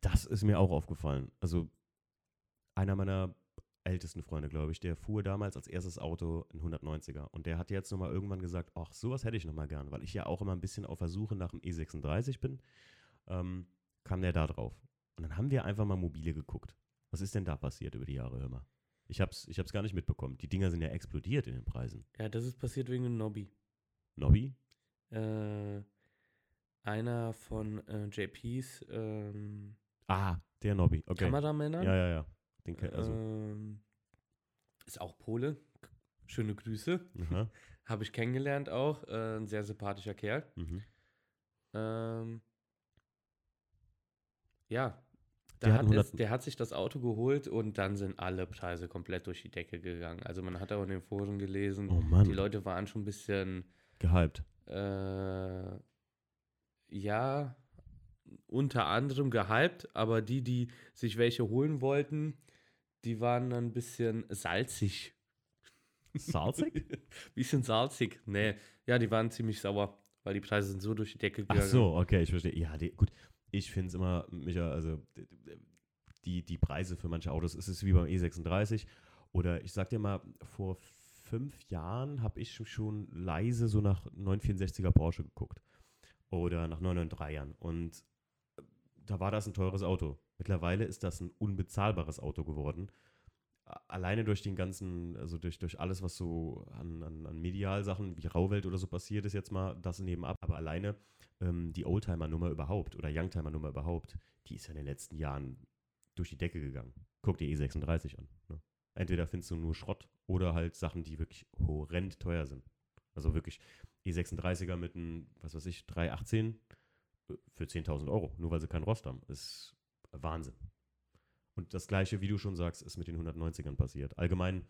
Speaker 1: Das ist mir auch aufgefallen. Also, einer meiner ältesten Freunde, glaube ich, der fuhr damals als erstes Auto ein 190er. Und der hat jetzt nochmal irgendwann gesagt, ach, sowas hätte ich nochmal gern, weil ich ja auch immer ein bisschen auf der Suche nach dem E36 bin, ähm, kam der da drauf. Und dann haben wir einfach mal mobile geguckt. Was ist denn da passiert über die Jahre, hör mal? Ich hab's, ich hab's gar nicht mitbekommen. Die Dinger sind ja explodiert in den Preisen.
Speaker 2: Ja, das ist passiert wegen dem Nobby.
Speaker 1: Nobby?
Speaker 2: Äh, einer von äh, JPs ähm,
Speaker 1: Ah, der Nobby. Okay.
Speaker 2: Kameramännern
Speaker 1: Ja, ja, ja. Den also,
Speaker 2: ähm, ist auch Pole. Schöne Grüße. Habe ich kennengelernt auch. Äh, ein sehr sympathischer Kerl.
Speaker 1: mhm.
Speaker 2: Ähm, ja.
Speaker 1: Der
Speaker 2: Da
Speaker 1: hat
Speaker 2: es,
Speaker 1: 100
Speaker 2: der hat sich das Auto geholt und dann sind alle Preise komplett durch die Decke gegangen. Also man hat auch in den Foren gelesen,
Speaker 1: Oh
Speaker 2: die Leute waren schon ein bisschen,
Speaker 1: gehypt.
Speaker 2: äh, ja, unter anderem gehypt, aber die, die sich welche holen wollten, die waren dann ein bisschen salzig.
Speaker 1: Salzig?
Speaker 2: bisschen salzig. Nee, ja, die waren ziemlich sauer, weil die Preise sind so durch die Decke
Speaker 1: Ach
Speaker 2: gegangen.
Speaker 1: so, okay, ich verstehe. Ja, die, gut. Ich finde es immer, Micha, also die, die Preise für manche Autos, es ist wie beim E36. Oder ich sag dir mal, vor fünf Jahren habe ich schon leise so nach 964er Porsche geguckt. Oder nach 993ern. Und da war das ein teures Auto. Mittlerweile ist das ein unbezahlbares Auto geworden. Alleine durch den ganzen, also durch, durch alles, was so an, an, an Medialsachen wie Rauwelt oder so passiert ist, jetzt mal das nebenab. Aber alleine ähm, die Oldtimer-Nummer überhaupt oder Youngtimer-Nummer überhaupt, die ist ja in den letzten Jahren durch die Decke gegangen. Guck dir E36 an. Ne? Entweder findest du nur Schrott oder halt Sachen, die wirklich horrend teuer sind. Also wirklich E36er mit einem, was weiß ich, 318 äh, für 10.000 Euro, nur weil sie keinen Rost haben. Ist Wahnsinn. Und das gleiche, wie du schon sagst, ist mit den 190ern passiert. Allgemein,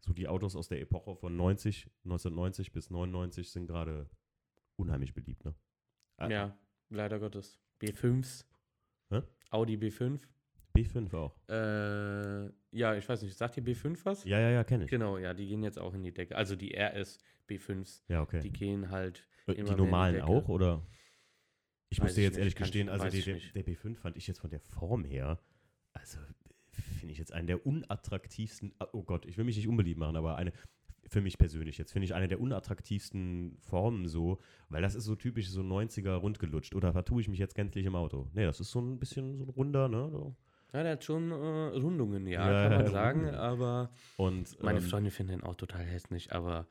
Speaker 1: so die Autos aus der Epoche von 90, 1990 bis 99 sind gerade unheimlich beliebt, ne? Ah,
Speaker 2: Ja, leider Gottes. B5s.
Speaker 1: Hä?
Speaker 2: Audi B5.
Speaker 1: B5 auch.
Speaker 2: Äh, ja, ich weiß nicht, sagt ihr B5 was?
Speaker 1: Ja, ja, ja, kenne ich.
Speaker 2: Genau, ja, die gehen jetzt auch in die Decke. Also die RS B5s,
Speaker 1: Ja, okay.
Speaker 2: die gehen halt.
Speaker 1: Äh, die
Speaker 2: die
Speaker 1: normalen
Speaker 2: Decke.
Speaker 1: auch, oder? Ich
Speaker 2: Weiß
Speaker 1: muss dir jetzt
Speaker 2: nicht,
Speaker 1: ehrlich
Speaker 2: ich-
Speaker 1: gestehen, also die, der, der B5 fand ich jetzt von der Form her, also finde ich jetzt einen der unattraktivsten, ah, oh Gott, ich will mich nicht unbeliebt machen, aber eine, für mich persönlich jetzt, finde ich eine der unattraktivsten Formen so, weil das ist so typisch so 90er rundgelutscht oder vertue ich mich jetzt gänzlich im Auto? Nee, das ist so ein bisschen so ein runder, ne? So.
Speaker 2: Ja, der hat schon äh, Rundungen, ja,
Speaker 1: Ja,
Speaker 2: kann man sagen, aber
Speaker 1: Und
Speaker 2: meine
Speaker 1: ähm,
Speaker 2: Freunde finden den auch total hässlich, aber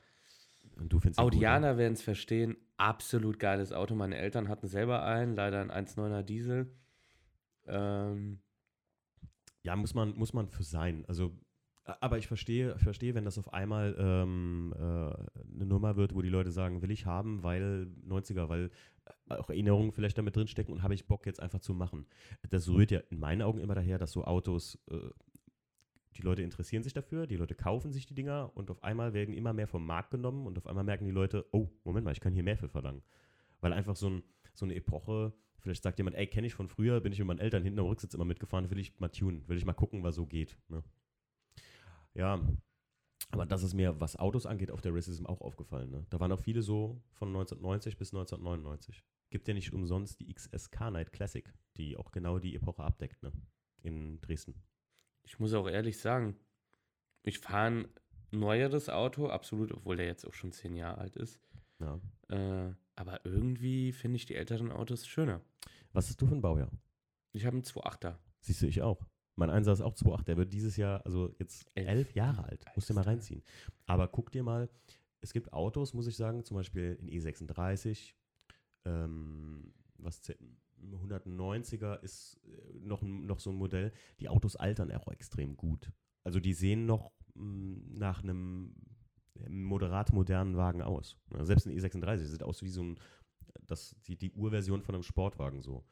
Speaker 1: und du findest ne?
Speaker 2: Audianer werden es verstehen. Absolut geiles Auto. Meine Eltern hatten selber einen, leider ein 1,9er Diesel. Ähm,
Speaker 1: Ja, muss man, muss man für sein. Also, aber ich verstehe, verstehe, wenn das auf einmal ähm, äh, eine Nummer wird, wo die Leute sagen, will ich haben, weil 90er, weil äh, auch Erinnerungen vielleicht damit drinstecken und habe ich Bock jetzt einfach zu machen. Das rührt ja in meinen Augen immer daher, dass so Autos äh, die Leute interessieren sich dafür, die Leute kaufen sich die Dinger und auf einmal werden immer mehr vom Markt genommen und auf einmal merken die Leute, oh, Moment mal, ich kann hier mehr für verlangen. Weil einfach so, ein, so eine Epoche, vielleicht sagt jemand, ey, kenne ich von früher, bin ich mit meinen Eltern hinten am Rücksitz immer mitgefahren, will ich mal tunen, will ich mal gucken, was so geht. Ne? Ja, aber das ist mir, was Autos angeht, auf der Racism auch aufgefallen. Ne? Da waren auch viele so von 1990 bis 1999. Gibt ja nicht umsonst die XSK Night Classic, die auch genau die Epoche abdeckt, ne? In Dresden.
Speaker 2: Ich muss auch ehrlich sagen, ich fahre ein neueres Auto, absolut, obwohl der jetzt auch schon zehn Jahre alt ist.
Speaker 1: Ja.
Speaker 2: Äh, aber irgendwie finde ich die älteren Autos schöner.
Speaker 1: Was hast du für ein Baujahr?
Speaker 2: Ich habe einen 2.8er.
Speaker 1: Siehst du, ich auch. Mein Einser ist auch 2,8. Der wird dieses Jahr, also jetzt
Speaker 2: Elf.
Speaker 1: elf Jahre alt. Musst du mal reinziehen. Aber guck dir mal, es gibt Autos, muss ich sagen, zum Beispiel in E36, ähm, was zäh- 190er ist äh, noch, noch so ein Modell. Die Autos altern auch extrem gut. Also die sehen noch mh, nach einem moderat modernen Wagen aus. Ja, selbst ein E36 sieht aus wie so ein, das, die, die Urversion von einem Sportwagen so.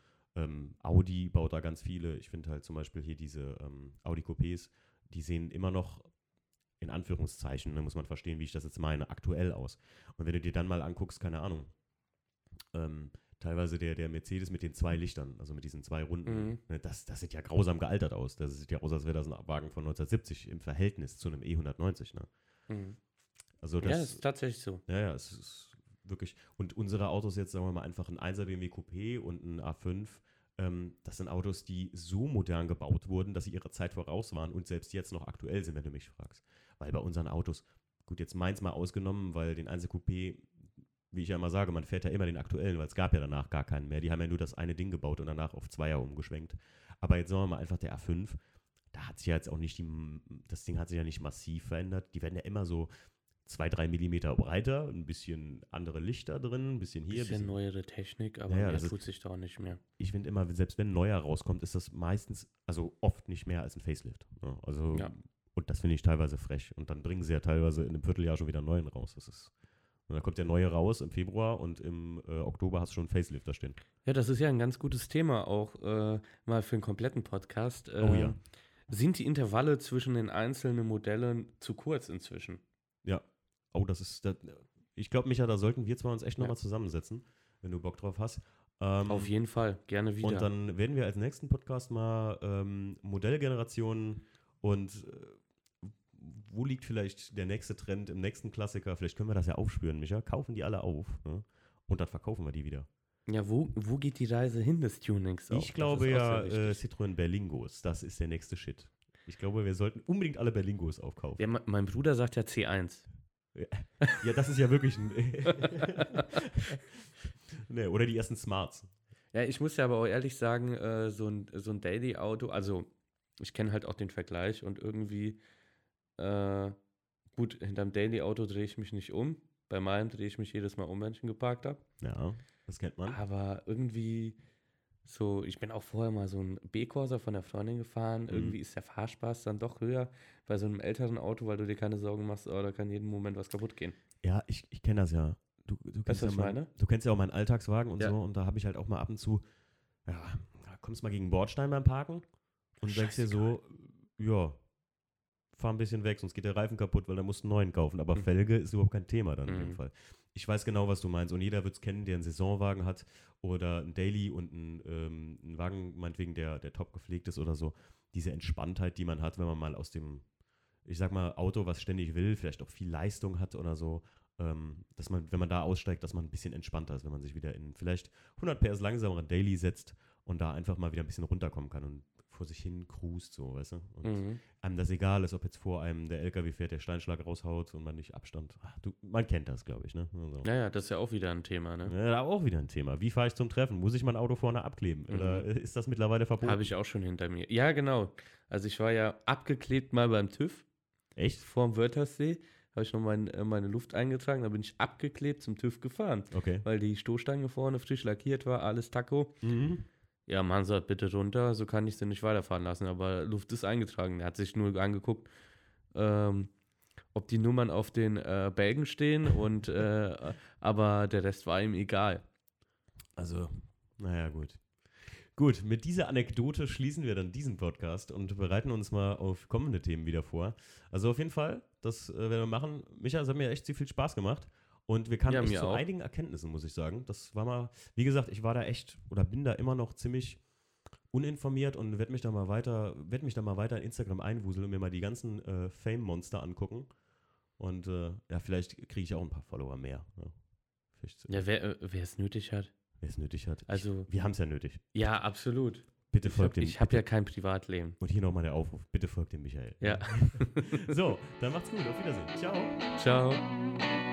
Speaker 1: Ähm, Audi baut da ganz viele. Ich finde halt zum Beispiel hier diese ähm, Audi Coupés, die sehen immer noch in Anführungszeichen, da muss man verstehen, wie ich das jetzt meine, aktuell aus. Und wenn du dir dann mal anguckst, keine Ahnung, ähm, teilweise der, der Mercedes mit den zwei Lichtern, also mit diesen zwei Runden,
Speaker 2: Mhm.
Speaker 1: ne, das, das sieht ja grausam gealtert aus. Das sieht ja aus, als wäre das ein Wagen von 1970 im Verhältnis zu einem E190. Ne?
Speaker 2: Mhm.
Speaker 1: Also
Speaker 2: Ja,
Speaker 1: das,
Speaker 2: das ist tatsächlich so.
Speaker 1: ja, ja, es ist wirklich. Und unsere Autos jetzt, sagen wir mal, einfach ein 1er BMW Coupé und ein A5, ähm, das sind Autos, die so modern gebaut wurden, dass sie ihrer Zeit voraus waren und selbst jetzt noch aktuell sind, wenn du mich fragst. Weil bei unseren Autos, gut, jetzt meins mal ausgenommen, weil den 1er Coupé, wie ich ja immer sage, man fährt ja immer den aktuellen, weil es gab ja danach gar keinen mehr. Die haben ja nur das eine Ding gebaut und danach auf Zweier umgeschwenkt. Aber jetzt sagen wir mal einfach der A5, da hat sich ja jetzt auch nicht die, das Ding hat sich ja nicht massiv verändert. Die werden ja immer so zwei, drei Millimeter breiter, ein bisschen andere Lichter drin, ein bisschen hier.
Speaker 2: Bisschen
Speaker 1: bisschen-
Speaker 2: neuere Technik, aber
Speaker 1: Ja, das ist-
Speaker 2: tut sich da auch nicht mehr.
Speaker 1: ich finde immer, selbst wenn ein neuer rauskommt, ist das meistens, also oft nicht mehr als ein Facelift. Ne? Also,
Speaker 2: Ja.
Speaker 1: und das finde ich teilweise frech. Und dann bringen sie ja teilweise in einem Vierteljahr schon wieder einen neuen raus. Das ist, und dann kommt der neue raus im Februar und im äh, Oktober hast du schon einen Facelift da stehen.
Speaker 2: Ja, das ist ja ein ganz gutes Thema auch äh, mal für einen kompletten Podcast. Äh,
Speaker 1: Oh ja.
Speaker 2: Sind die Intervalle zwischen den einzelnen Modellen zu kurz inzwischen?
Speaker 1: Oh, das ist, das, ich glaube, Micha, da sollten wir zwei uns echt
Speaker 2: Ja.
Speaker 1: nochmal zusammensetzen, wenn du Bock drauf hast. Ähm,
Speaker 2: Auf jeden Fall, gerne wieder.
Speaker 1: Und dann werden wir als nächsten Podcast mal ähm, Modellgenerationen und äh, wo liegt vielleicht der nächste Trend im nächsten Klassiker? Vielleicht können wir das ja aufspüren, Micha. Kaufen die alle auf ne? und dann verkaufen wir die wieder.
Speaker 2: ja, wo, wo geht die Reise hin des Tunings? auch?
Speaker 1: ich glaube ja, äh. Citroën Berlingos, das ist der nächste Shit. Ich glaube, wir sollten unbedingt alle Berlingos aufkaufen.
Speaker 2: ja, me- mein Bruder sagt ja C1.
Speaker 1: Ja, das ist ja wirklich ein. nee, oder die ersten Smarts.
Speaker 2: Ja, ich muss ja aber auch ehrlich sagen, äh, so ein, so ein Daily-Auto, also ich kenne halt auch den Vergleich und irgendwie, äh, gut, hinterm Daily-Auto drehe ich mich nicht um. Bei meinem drehe ich mich jedes Mal um, wenn ich ihn geparkt habe.
Speaker 1: Ja, das kennt man.
Speaker 2: Aber irgendwie so, ich bin auch vorher mal so ein B-Corsa von der Freundin gefahren.
Speaker 1: Mhm.
Speaker 2: Irgendwie ist der Fahrspaß dann doch höher bei so einem älteren Auto, weil du dir keine Sorgen machst, oh, da kann jeden Moment was kaputt gehen.
Speaker 1: Ja, ich, ich kenne das ja. Du, du, kennst
Speaker 2: du,
Speaker 1: ja mein, du kennst ja auch meinen Alltagswagen und
Speaker 2: Ja.
Speaker 1: so und da habe ich halt auch mal ab und zu, ja, kommst mal gegen einen Bordstein beim Parken und denkst dir so, ja, fahr ein bisschen weg, sonst geht der Reifen kaputt, weil da musst du einen neuen kaufen. Aber
Speaker 2: Mhm.
Speaker 1: Felge ist überhaupt kein Thema dann in dem
Speaker 2: Mhm.
Speaker 1: Fall. Ich weiß genau, was du meinst und jeder wird es kennen, der einen Saisonwagen hat oder einen Daily und einen, ähm, einen Wagen, meinetwegen, der, der top gepflegt ist oder so. Diese Entspanntheit, die man hat, wenn man mal aus dem, ich sag mal, Auto, was ständig will, vielleicht auch viel Leistung hat oder so, ähm, dass man, wenn man da aussteigt, dass man ein bisschen entspannter ist, wenn man sich wieder in vielleicht 100 PS langsameren Daily setzt und da einfach mal wieder ein bisschen runterkommen kann und vor sich hin cruist, so, weißt du? Und
Speaker 2: Mhm.
Speaker 1: einem das egal ist, ob jetzt vor einem der LKW fährt, der Steinschlag raushaut und man nicht Abstand. Ach, du, man kennt das, glaube ich, ne? Also.
Speaker 2: Naja, das ist ja auch wieder ein Thema, ne?
Speaker 1: Ja, auch wieder ein Thema. Wie fahre ich zum Treffen? Muss ich mein Auto vorne abkleben? Oder ist das mittlerweile verboten?
Speaker 2: Habe ich auch schon hinter mir. Ja, genau. Also ich war ja abgeklebt mal beim TÜV
Speaker 1: Echt?
Speaker 2: vorm Wörthersee. Habe ich noch mein, äh, meine Luft eingetragen, da bin ich abgeklebt zum TÜV gefahren,
Speaker 1: Okay.
Speaker 2: weil die Stoßstange vorne frisch lackiert war, alles Taco.
Speaker 1: Mhm.
Speaker 2: Ja, man sagt bitte runter, so kann ich sie nicht weiterfahren lassen, aber Luft ist eingetragen. Er hat sich nur angeguckt, ähm, ob die Nummern auf den äh, Bälgen stehen und äh, aber der Rest war ihm egal.
Speaker 1: Also, naja, gut. Gut, mit dieser Anekdote schließen wir dann diesen Podcast und bereiten uns mal auf kommende Themen wieder vor. Also auf jeden Fall, das äh, werden wir machen. Micha, es hat mir echt sehr viel Spaß gemacht. Und wir kamen
Speaker 2: Ja,
Speaker 1: echt zu
Speaker 2: auch.
Speaker 1: einigen Erkenntnissen, muss ich sagen. Das war mal, wie gesagt, ich war da echt oder bin da immer noch ziemlich uninformiert und werde mich da mal weiter, werde mich da mal weiter in Instagram einwuseln und mir mal die ganzen äh, Fame-Monster angucken. Und äh, ja, vielleicht kriege ich auch ein paar Follower mehr. Ja, Vielleicht,
Speaker 2: Ja, wer äh, wer es nötig hat.
Speaker 1: wer es nötig hat.
Speaker 2: Also,
Speaker 1: Wir haben es ja nötig.
Speaker 2: ja, absolut.
Speaker 1: Bitte
Speaker 2: Ich
Speaker 1: folgt
Speaker 2: habe
Speaker 1: dem.
Speaker 2: hab ja kein Privatleben.
Speaker 1: Und hier nochmal der Aufruf. Bitte folgt dem Michael.
Speaker 2: Ja.
Speaker 1: So, dann macht's gut. Auf Wiedersehen. Ciao.
Speaker 2: Ciao.